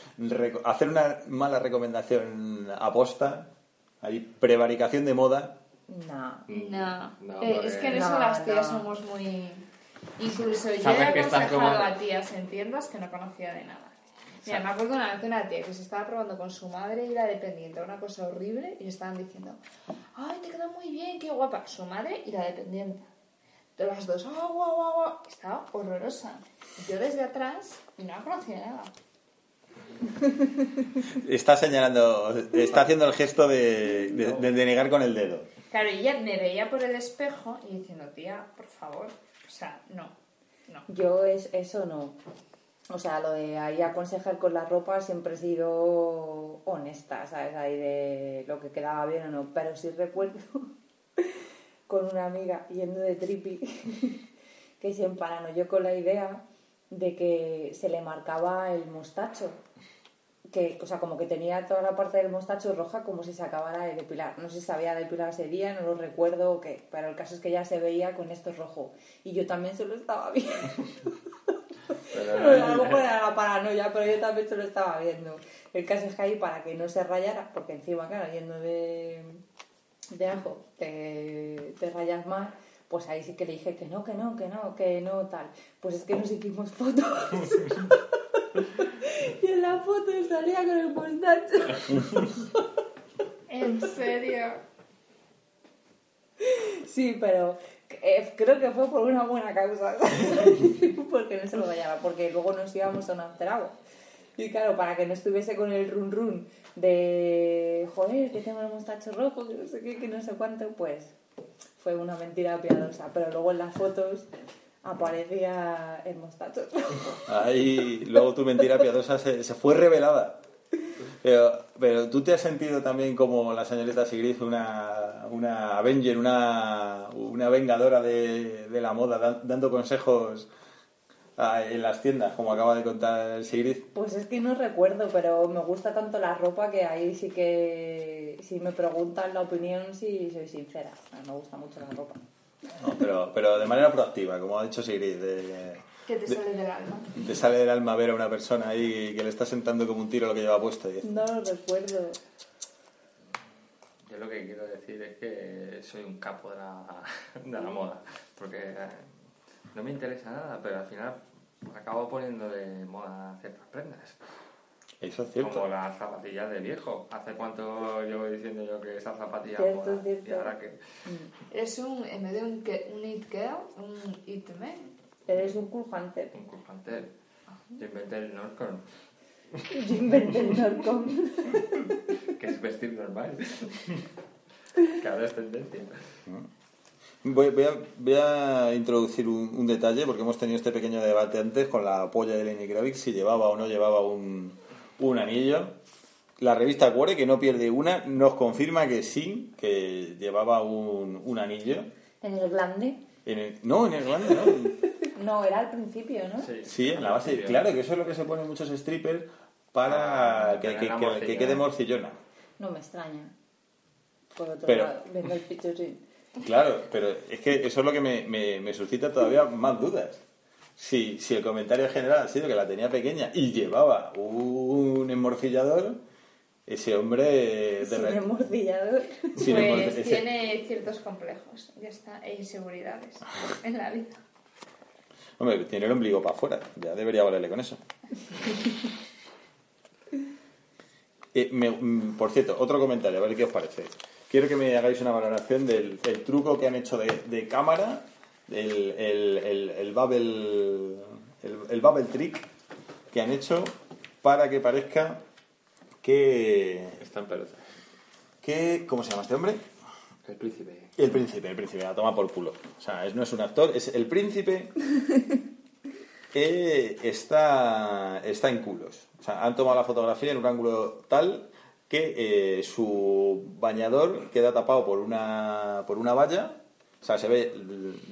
hacer una mala recomendación aposta, ahí, prevaricación de moda,
No.
No,
No,
Eh, es que en eso
No,
las tías
no.
somos muy... Incluso yo he
Sabes que estás
aconsejado
como-
a tías en tiendas que no conocía de nada. Mira, me acuerdo una vez de una tía que se estaba probando con su madre y la dependiente, una cosa horrible, y le estaban diciendo, ay, te queda muy bien, qué guapa. Su madre y la dependiente. De las dos, ah, guau, guau, guau. Estaba horrorosa. Y Yo desde atrás no la conocía de nada.
está señalando, está haciendo el gesto de, de, de denegar con el dedo.
Claro, y ella me veía por el espejo y diciendo, tía, por favor. O sea, no, no.
Yo es, eso no. O sea, lo de ahí aconsejar con la ropa siempre he sido honesta, ¿sabes? Ahí de lo que quedaba bien o no. Pero sí recuerdo con una amiga yendo de tripi que se yo con la idea de que se le marcaba el mostacho. Que, o sea, como que tenía toda la parte del mostacho roja como si se acabara de depilar. No sé si sabía depilar ese día, no lo recuerdo o qué. Pero el caso es que ya se veía con esto rojo. Y yo también se lo estaba viendo.
Pero-
a lo mejor era la paranoia, pero yo también se lo estaba viendo. El caso es que ahí, para que no se rayara, porque encima, claro, yendo de, de ajo, te, te rayas más, pues ahí sí que le dije que no, que no, que no, que no, tal. Pues es que nos hicimos fotos. y en la foto salía con el mostacho.
¿En serio?
Sí, pero eh, creo que fue por una buena causa. porque no se lo rayaba, porque luego nos íbamos a un after. Y claro, para que no estuviese con el run run de joder, que tengo el mostacho rojo, que no sé qué, que no sé cuánto, pues fue una mentira piadosa. Pero luego en las fotos aparecía el mostacho rojo.
Ahí, luego tu mentira piadosa se, se fue revelada. Pero, pero tú te has sentido también como la señorita Sigrid, una, una Avenger, una, una vengadora de, la moda, dan- dando consejos ah, en las tiendas, como acaba de contar Sigrid.
Pues es que no recuerdo, pero me gusta tanto la ropa que ahí sí que, si me preguntan la opinión, sí soy sincera. Me gusta mucho la ropa.
No, pero, pero de manera proactiva, como ha dicho Sigrid. de-
Que te sale del alma.
te sale del alma ver a una persona ahí que le está sentando como un tiro lo que lleva puesto. Y
No lo recuerdo.
Yo lo que quiero decir es que soy un capo de la, de la moda, porque no me interesa nada, pero al final acabo poniendo de moda ciertas prendas.
Eso es cierto.
Como las zapatillas de viejo. ¿Hace cuánto llevo diciendo yo que esa zapatilla
Cierto,
moda?
cierto.
Y ahora que...
Es un, en vez de un, que- un it girl, un it man.
Eres un cool hunter.
Un curfantel. Yo inventé el Norcon,
Yo inventé el Norcom.
que es vestir normal. que ahora es tendencia.
Voy, voy a, voy a introducir un, un detalle porque hemos tenido este pequeño debate antes con la polla de Lenny Kravitz si llevaba o no llevaba un, un anillo. La revista Cuore, que no pierde una, nos confirma que sí, que llevaba un, un anillo.
En el glande.
En el- no, en el grande, no.
No, era al principio, ¿no?
Sí, en la base. Claro, que eso es lo que se ponen muchos strippers para
Ah,
que, quede morcillona.
No me extraña. Por otro
Pero-
lado, viendo el pichurín.
Claro, pero es que eso es lo que me, me- me suscita todavía más dudas. Si, si el comentario general ha sido que la tenía pequeña y llevaba un enmorcillador, ese hombre... de
Sin
re-
emorcillador.
sin
pues tiene ciertos complejos, ya está, e inseguridades en la vida.
Hombre, tiene el ombligo para afuera, ya debería valerle con eso. Eh, me- mm, por cierto, otro comentario, a ver qué os parece. Quiero que me hagáis una valoración del, truco que han hecho de, de cámara, el, el, el, el bubble, el, el bubble trick que han hecho para que parezca que,
Está en pelota.
que... ¿Cómo se llama este hombre?
El príncipe.
El príncipe, el príncipe, la toma por culo. O sea, es- no es un actor, es el príncipe eh, está, está en culos. O sea, han tomado la fotografía en un ángulo tal que eh, su bañador queda tapado por una, por una valla O sea, se ve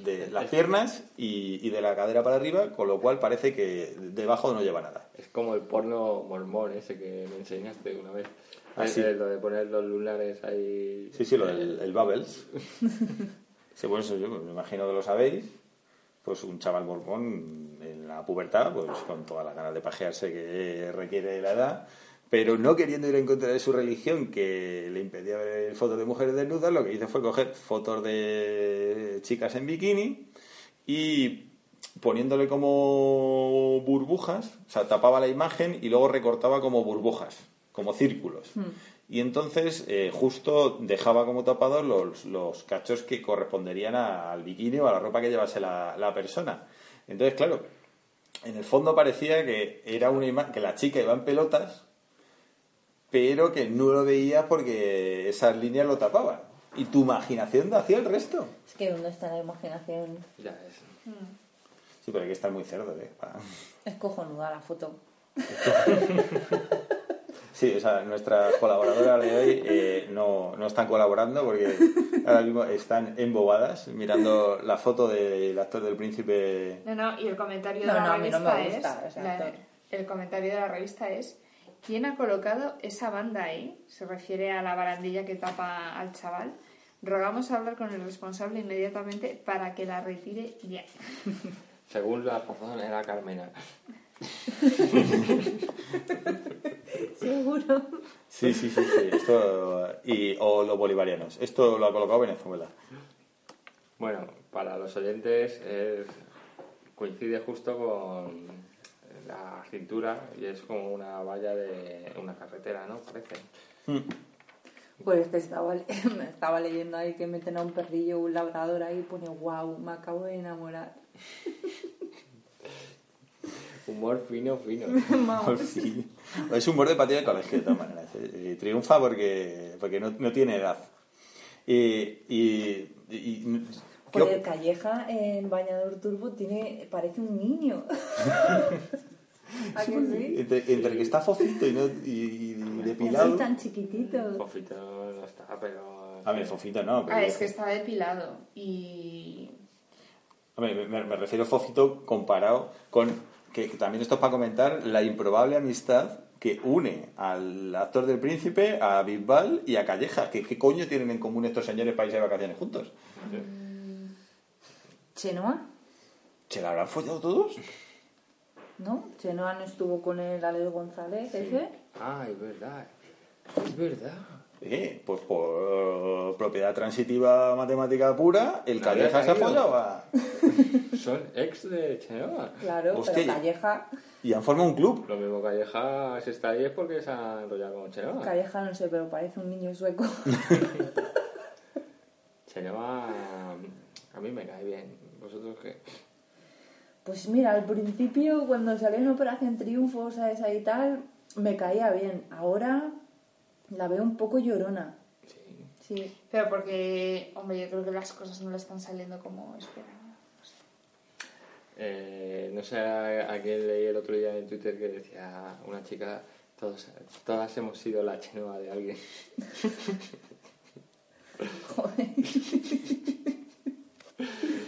de las piernas y, y de la cadera para arriba, con lo cual parece que debajo no lleva nada.
Es como el porno mormón ese que me enseñaste una vez.
Ah,
Eh, eh, Lo de poner los lunares ahí.
Sí, sí, lo del el Bubbles. Sí, pues eso yo me imagino que lo sabéis. Pues un chaval mormón en la pubertad, pues con todas las ganas de pajearse que requiere la edad, pero no queriendo ir en contra de su religión que le impedía ver fotos de mujeres desnudas, lo que hizo fue coger fotos de chicas en bikini y poniéndole como burbujas, o sea, tapaba la imagen y luego recortaba como burbujas, como círculos. Y entonces eh, justo dejaba como tapados los, los cachos que corresponderían a- al bikini o a la ropa que llevase la, la persona. Entonces, claro, en el fondo parecía que era una imagen, que la chica iba en pelotas, pero que no lo veía porque esas líneas lo tapaban. Y tu imaginación hacía el resto.
Es que ¿dónde está la imaginación?
Ya es.
Sí, pero hay que estar muy cerdo, ¿eh? Pa-
Es cojonuda la foto.
Sí, o sea, nuestras colaboradoras de hoy eh, no, no están colaborando porque ahora mismo están embobadas mirando la foto del actor del príncipe.
No, no, y el comentario
No,
de la
no,
revista es. la- el comentario de la revista es. ¿Quién ha colocado esa banda ahí? Se refiere a la barandilla que tapa al chaval. Rogamos hablar con el responsable inmediatamente para que la retire ya.
Según la razón era Carmena.
Seguro.
Sí, sí, sí, sí. Esto, y, o los bolivarianos. Esto lo ha colocado Venezuela.
Bueno, para los oyentes es- coincide justo con la cintura y es como una valla de una carretera, ¿no? Parece.
Pues que estaba, estaba leyendo ahí que meten a un perrillo, un labrador ahí y pone wow, me acabo de enamorar.
Humor fino, fino.
Sí. Es un humor de patio de colegio, de todas maneras. Eh, Triunfa porque, porque no, no tiene edad. Y, y, y- ¿qué
Joder, Calleja en Bañador Turbo tiene, parece un niño. ¿A que sí?
entre, entre que está fofito y, no, y, y depilado.
Tan chiquitito.
Fofito no está, pero...
A ver, fofito no. pero-
Ah, es que está depilado y.
Hombre, me, me refiero a Fofito comparado con, que, que también esto es para comentar, la improbable amistad que une al actor del príncipe, a Bisbal y a Calleja. ¿Qué, ¿Qué coño tienen en común estos señores para irse de vacaciones juntos?
¿Chenoa?
¿Se la habrán follado todos?
¿No? Chenoa no estuvo con el Alex González, ese.
Ah, es verdad. Es verdad.
Eh, pues por propiedad transitiva matemática pura, el Calleja se ha
caído.
follado a-
Son ex de Chenoa.
Claro,
Hostia,
pero Calleja,
y han formado un club.
Lo mismo Calleja se está ahí es porque se ha enrollado con Chenoa.
Calleja no sé, pero parece un niño sueco.
Chenoa a mí me cae bien. ¿Vosotros qué?
Pues mira, al principio cuando salió en Operación Triunfo, ¿sabes? Ahí tal, me caía bien. Ahora la veo un poco llorona.
Sí.
Sí.
Pero porque, hombre, yo creo que las cosas no le están saliendo como esperaba.
Eh, no sé a, a quién leí el otro día en Twitter que decía una chica, todos, todas hemos sido la chenoa de alguien.
Joder.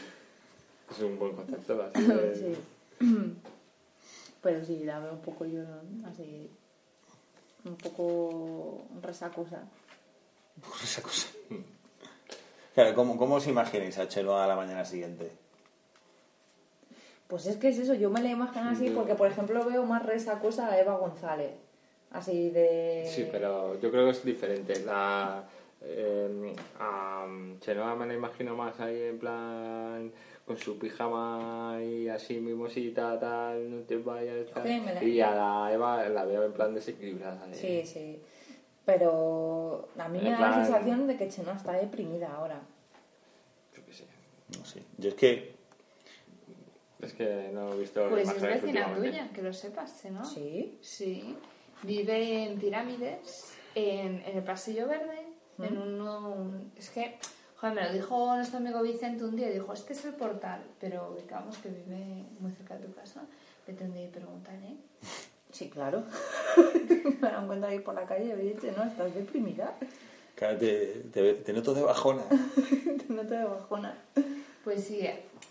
Es un buen concepto. Así de-
Sí. Pero sí, la veo un poco llorón, así. Un poco resacosa.
Claro, ¿cómo, ¿cómo os imagináis a Chenoa a la mañana siguiente?
Pues es que es eso, yo me la imagino así
Yo-
porque, por ejemplo, veo más resacosa a Eva González. Así de.
Sí, pero yo creo que es diferente. La, eh, a Chenoa me la imagino más ahí en plan con su pijama y así mimosita, tal, no te vayas, tal.
Sí, me la-
Y a la Eva la veo en plan desequilibrada. de-
Sí, sí. Pero a mí me da la sensación de que Chenoa está deprimida ahora.
Yo qué sé.
No sé. Yo es que
Es que no he visto
Pues es vecina tuya, que lo sepas, ¿no?
Sí.
Sí. Vive en Pirámides, en, en el Pasillo Verde, en un- es que, joder, me lo dijo nuestro amigo Vicente un día, dijo, este es el portal, pero ubicamos que vive muy cerca de tu casa, le tendré que preguntar, ¿eh?
Sí, claro. me la encuentro ahí por la calle y oye, Chenoa, ¿estás deprimida?
Claro, Te, te, te noto de bajona.
Te noto de bajona.
Pues sí,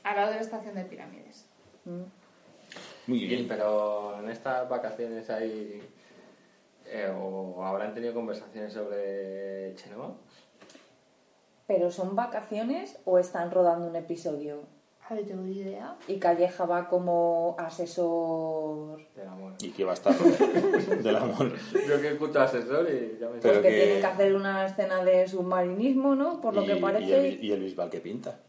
al lado de la estación de pirámides.
Mm.
Muy
Bien,
bien.
pero en estas vacaciones hay... eh, o habrán tenido conversaciones sobre Chenoa.
¿Pero son vacaciones o están rodando un episodio?
A ver, tengo idea.
Y Calleja va como asesor.
Del amor.
¿Y qué va a estar del amor?
Yo que escucho asesor y ya me
Pero
Porque
que-
tienen que hacer una escena de submarinismo, ¿no? Por lo
y,
que
y
parece.
el, y el Bisbal que pinta.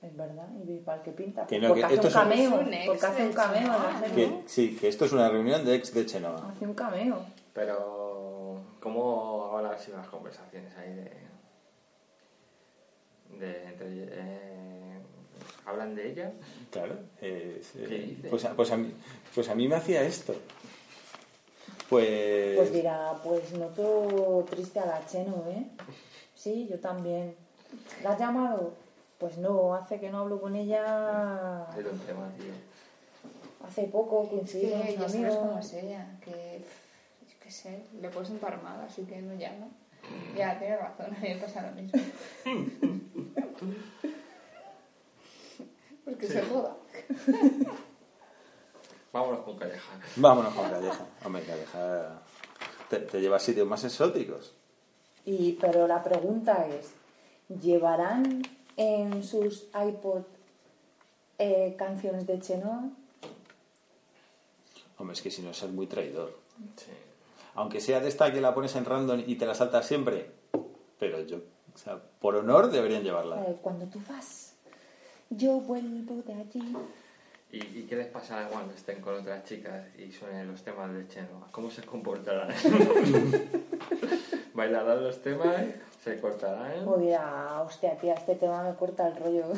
Es verdad, y Bisbal que pinta.
Que no,
porque
que
hace
esto
un
es un-
cameo.
Es un ex
porque hace un cameo en la
Chenoa,
serie.
Que, sí, que esto es una reunión de ex de Chenoa.
Hace un cameo.
Pero, ¿cómo van sido las conversaciones ahí de. De entre. eh, ¿Hablan de ella?
Claro. es, eh, pues, a, pues, a mí, pues a mí me hacía esto. Pues...
Pues dirá, pues noto triste a la Cheno, ¿eh? Sí, yo también. ¿La has llamado? Pues no, hace que no hablo con ella.
Es un tema, tío.
Hace poco
Es
coincidimos
que ya sabes
amigos.
cómo es ella, que yo qué sé, le puedes sentar mal, así que no llama. Ya, tienes razón, a mí me pasa lo mismo. Porque se joda.
Vámonos con Calleja.
Vámonos con Calleja. Hombre, Calleja te, te lleva a sitios más exóticos.
Y, pero la pregunta es, ¿llevarán en sus iPod eh, canciones de Chenoa?
Hombre, es que si no es ser muy traidor.
Sí.
Aunque sea de esta que la pones en random y te la saltas siempre. Pero yo, o sea, por honor deberían llevarla.
Eh, cuando tú vas, yo vuelvo de allí.
¿Y, ¿Y qué les pasará cuando estén con otras chicas y suenen los temas de Chenoa? ¿Cómo se comportarán? ¿Bailarán los temas? ¿Se cortarán?
O dirá, hostia, tía, este tema me corta el rollo.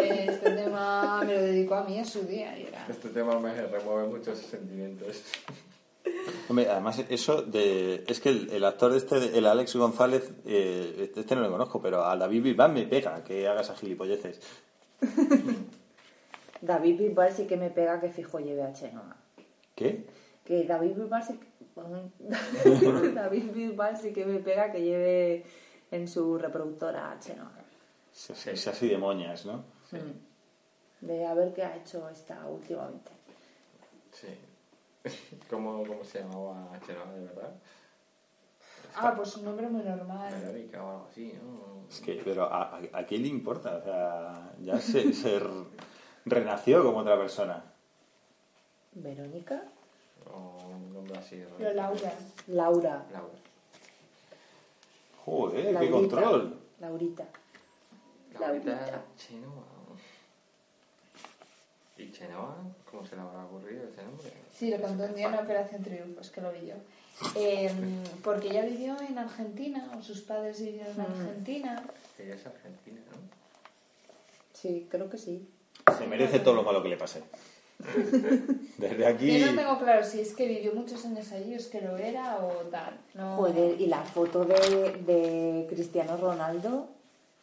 Este tema me lo dedicó a mí en su día y era...
Este tema me remueve muchos sentimientos.
Hombre, además eso de... Es que el, el actor este, el Alex González, eh, este no lo conozco, pero a David Vivan me pega que haga esas gilipolleces.
David Bisbal sí que me pega que fijo lleve a Chenoa.
¿Qué?
Que David Bisbal sí que... David Bisbal sí que me pega que lleve en su reproductora a Chenoa.
Es, es- es así de moñas, ¿no?
Mm. De a ver qué ha hecho esta últimamente.
Sí. ¿Cómo, cómo se llamaba Chenoa de verdad?
Ah, pues un nombre muy normal.
Verónica o algo así, ¿no?
Es que, pero ¿a, a, a quién le importa? O sea, ya se, se renació como otra persona.
Verónica.
O un nombre así. ¿no?
Pero Laura.
Laura.
Laura.
Joder, qué control.
Laurita.
Laurita
Laurita.
Chenoa. ¿Y Chenoa? ¿Cómo se le habrá ocurrido ese nombre?
Sí, lo contó un día en Operación Triunfo, es que lo vi yo. Eh, porque ella vivió en Argentina, o sus padres vivieron en Argentina.
Ella es argentina, ¿no?
Sí, creo que sí.
Se merece todo lo malo que le pase. Desde aquí...
Yo no tengo claro si es que vivió muchos años allí, o es que lo era o tal. No...
Joder, y la foto de, de Cristiano Ronaldo,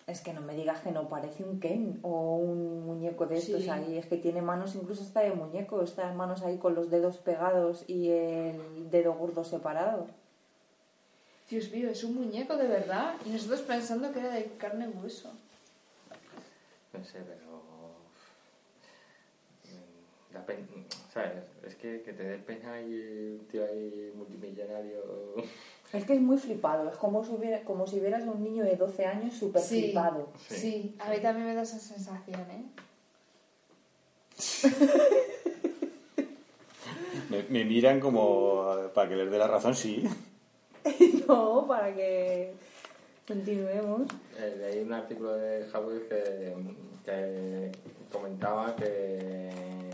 es que no me digas que no parece un Ken o un muñeco de estos
Sí.
ahí. Es que tiene manos incluso hasta de muñeco, estas manos ahí con los dedos pegados y el dedo gordo separado.
Dios mío, es un muñeco de verdad. Y nosotros pensando que era de carne y hueso.
No sé, pero. mm, Da pena, ¿Sabes? Es que, que te dé pena y un tío ahí multimillonario.
Es que es muy flipado, es como si, hubiera, como si vieras a un niño de 12 años súper
Sí,
flipado.
sí, a mí también me da esa sensación, ¿eh?
Me, me miran como para que les dé la razón, sí.
No, para que continuemos.
Eh, leí un artículo de Howard que, que comentaba que eh,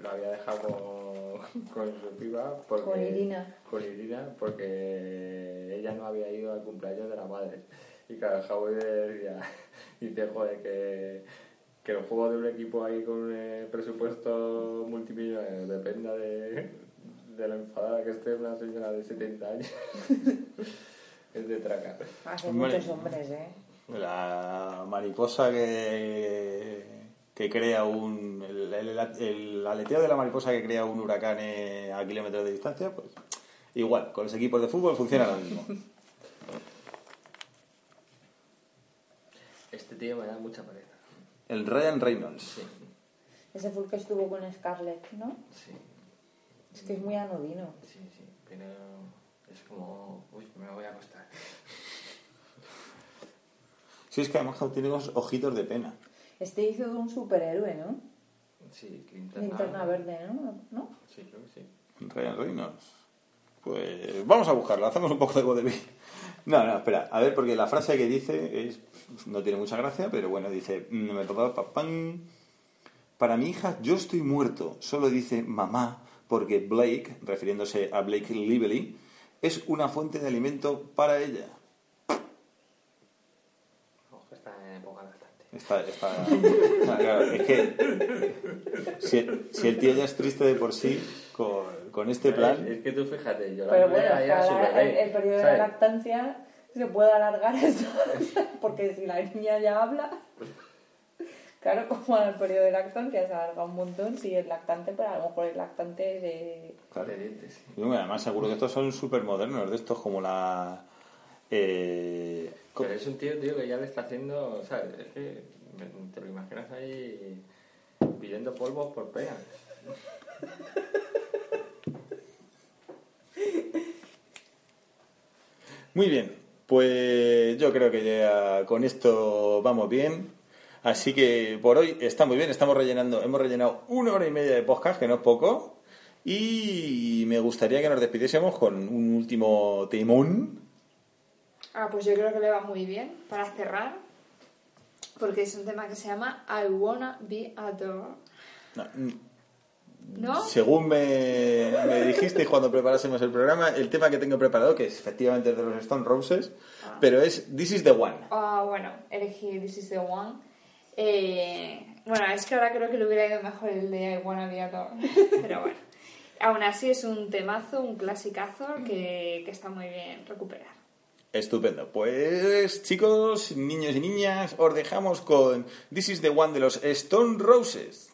lo había dejado con, su piba porque,
Con Irina.
con Irina porque ella no había ido al cumpleaños de la madre y claro Howard decía dice joder que que el juego de un equipo ahí con un eh, presupuesto multimillonario dependa de, de la enfadada que esté una señora de 70 años es de traca
Hace muchos hombres, ¿eh?
La mariposa que, que crea un... El, el- el aleteo de la mariposa que crea un huracán eh, a kilómetros de distancia, pues igual, con los equipos de fútbol funciona lo mismo.
tío me da mucha pereza.
El Ryan Reynolds.
Sí,
Ese fue el que estuvo con Scarlett, ¿no?
sí,
Es que es muy anodino.
sí, sí. Pero es como, uy, me voy a acostar.
Sí, es que además tiene unos ojitos de pena.
Este hizo de un superhéroe, ¿no?
Sí, linterna,
Linterna verde, ¿no? ¿No?
Sí, creo que sí.
Ryan Reynolds. Pues vamos a buscarlo, hacemos un poco de vodevil. No, no, espera, a ver, porque la frase que dice es, no tiene mucha gracia, pero bueno, dice, mm, para mi hija yo estoy muerto, solo dice mamá, porque Blake, refiriéndose a Blake Lively, es una fuente de alimento para ella.
Ojo, está en época lactante.
Está, está, claro, es que si, si el tío ya es triste de por sí, con, con este plan...
Es que tú fíjate, yo la
Pero bueno, el, el periodo de lactancia se puede alargar esto, porque si la niña ya habla, claro, como en el periodo de lactancia se alarga un montón, si es lactante, pero a lo mejor el lactante de...
Claro.
De dientes, sí.
Además seguro que estos son súper modernos, de estos como la... eh,
Pero es un tío, tío, que ya le está haciendo, ¿sabes? Es que te lo imaginas ahí pidiendo polvos por pena.
Muy bien, pues yo creo que ya con esto vamos bien. Así que por hoy está muy bien, estamos rellenando, hemos rellenado una hora y media de podcast, que no es poco. Y me gustaría que nos despidiésemos con un último temón.
Ah, pues yo creo que le va muy bien para cerrar, porque es un tema que se llama I Wanna Be Adored.
No, mm,
¿No?
Según me, me dijiste cuando preparásemos el programa, el tema que tengo preparado, que es efectivamente es de los Stone Roses, pero es This is the One.
Ah, bueno, elegí This is the One. Eh, bueno, es que ahora creo que le hubiera ido mejor el de I Wanna Be Adored. Pero bueno, aún así es un temazo, un clasicazo que, que está muy bien recuperar.
Estupendo. Pues chicos, niños y niñas, os dejamos con This is the One de los Stone Roses.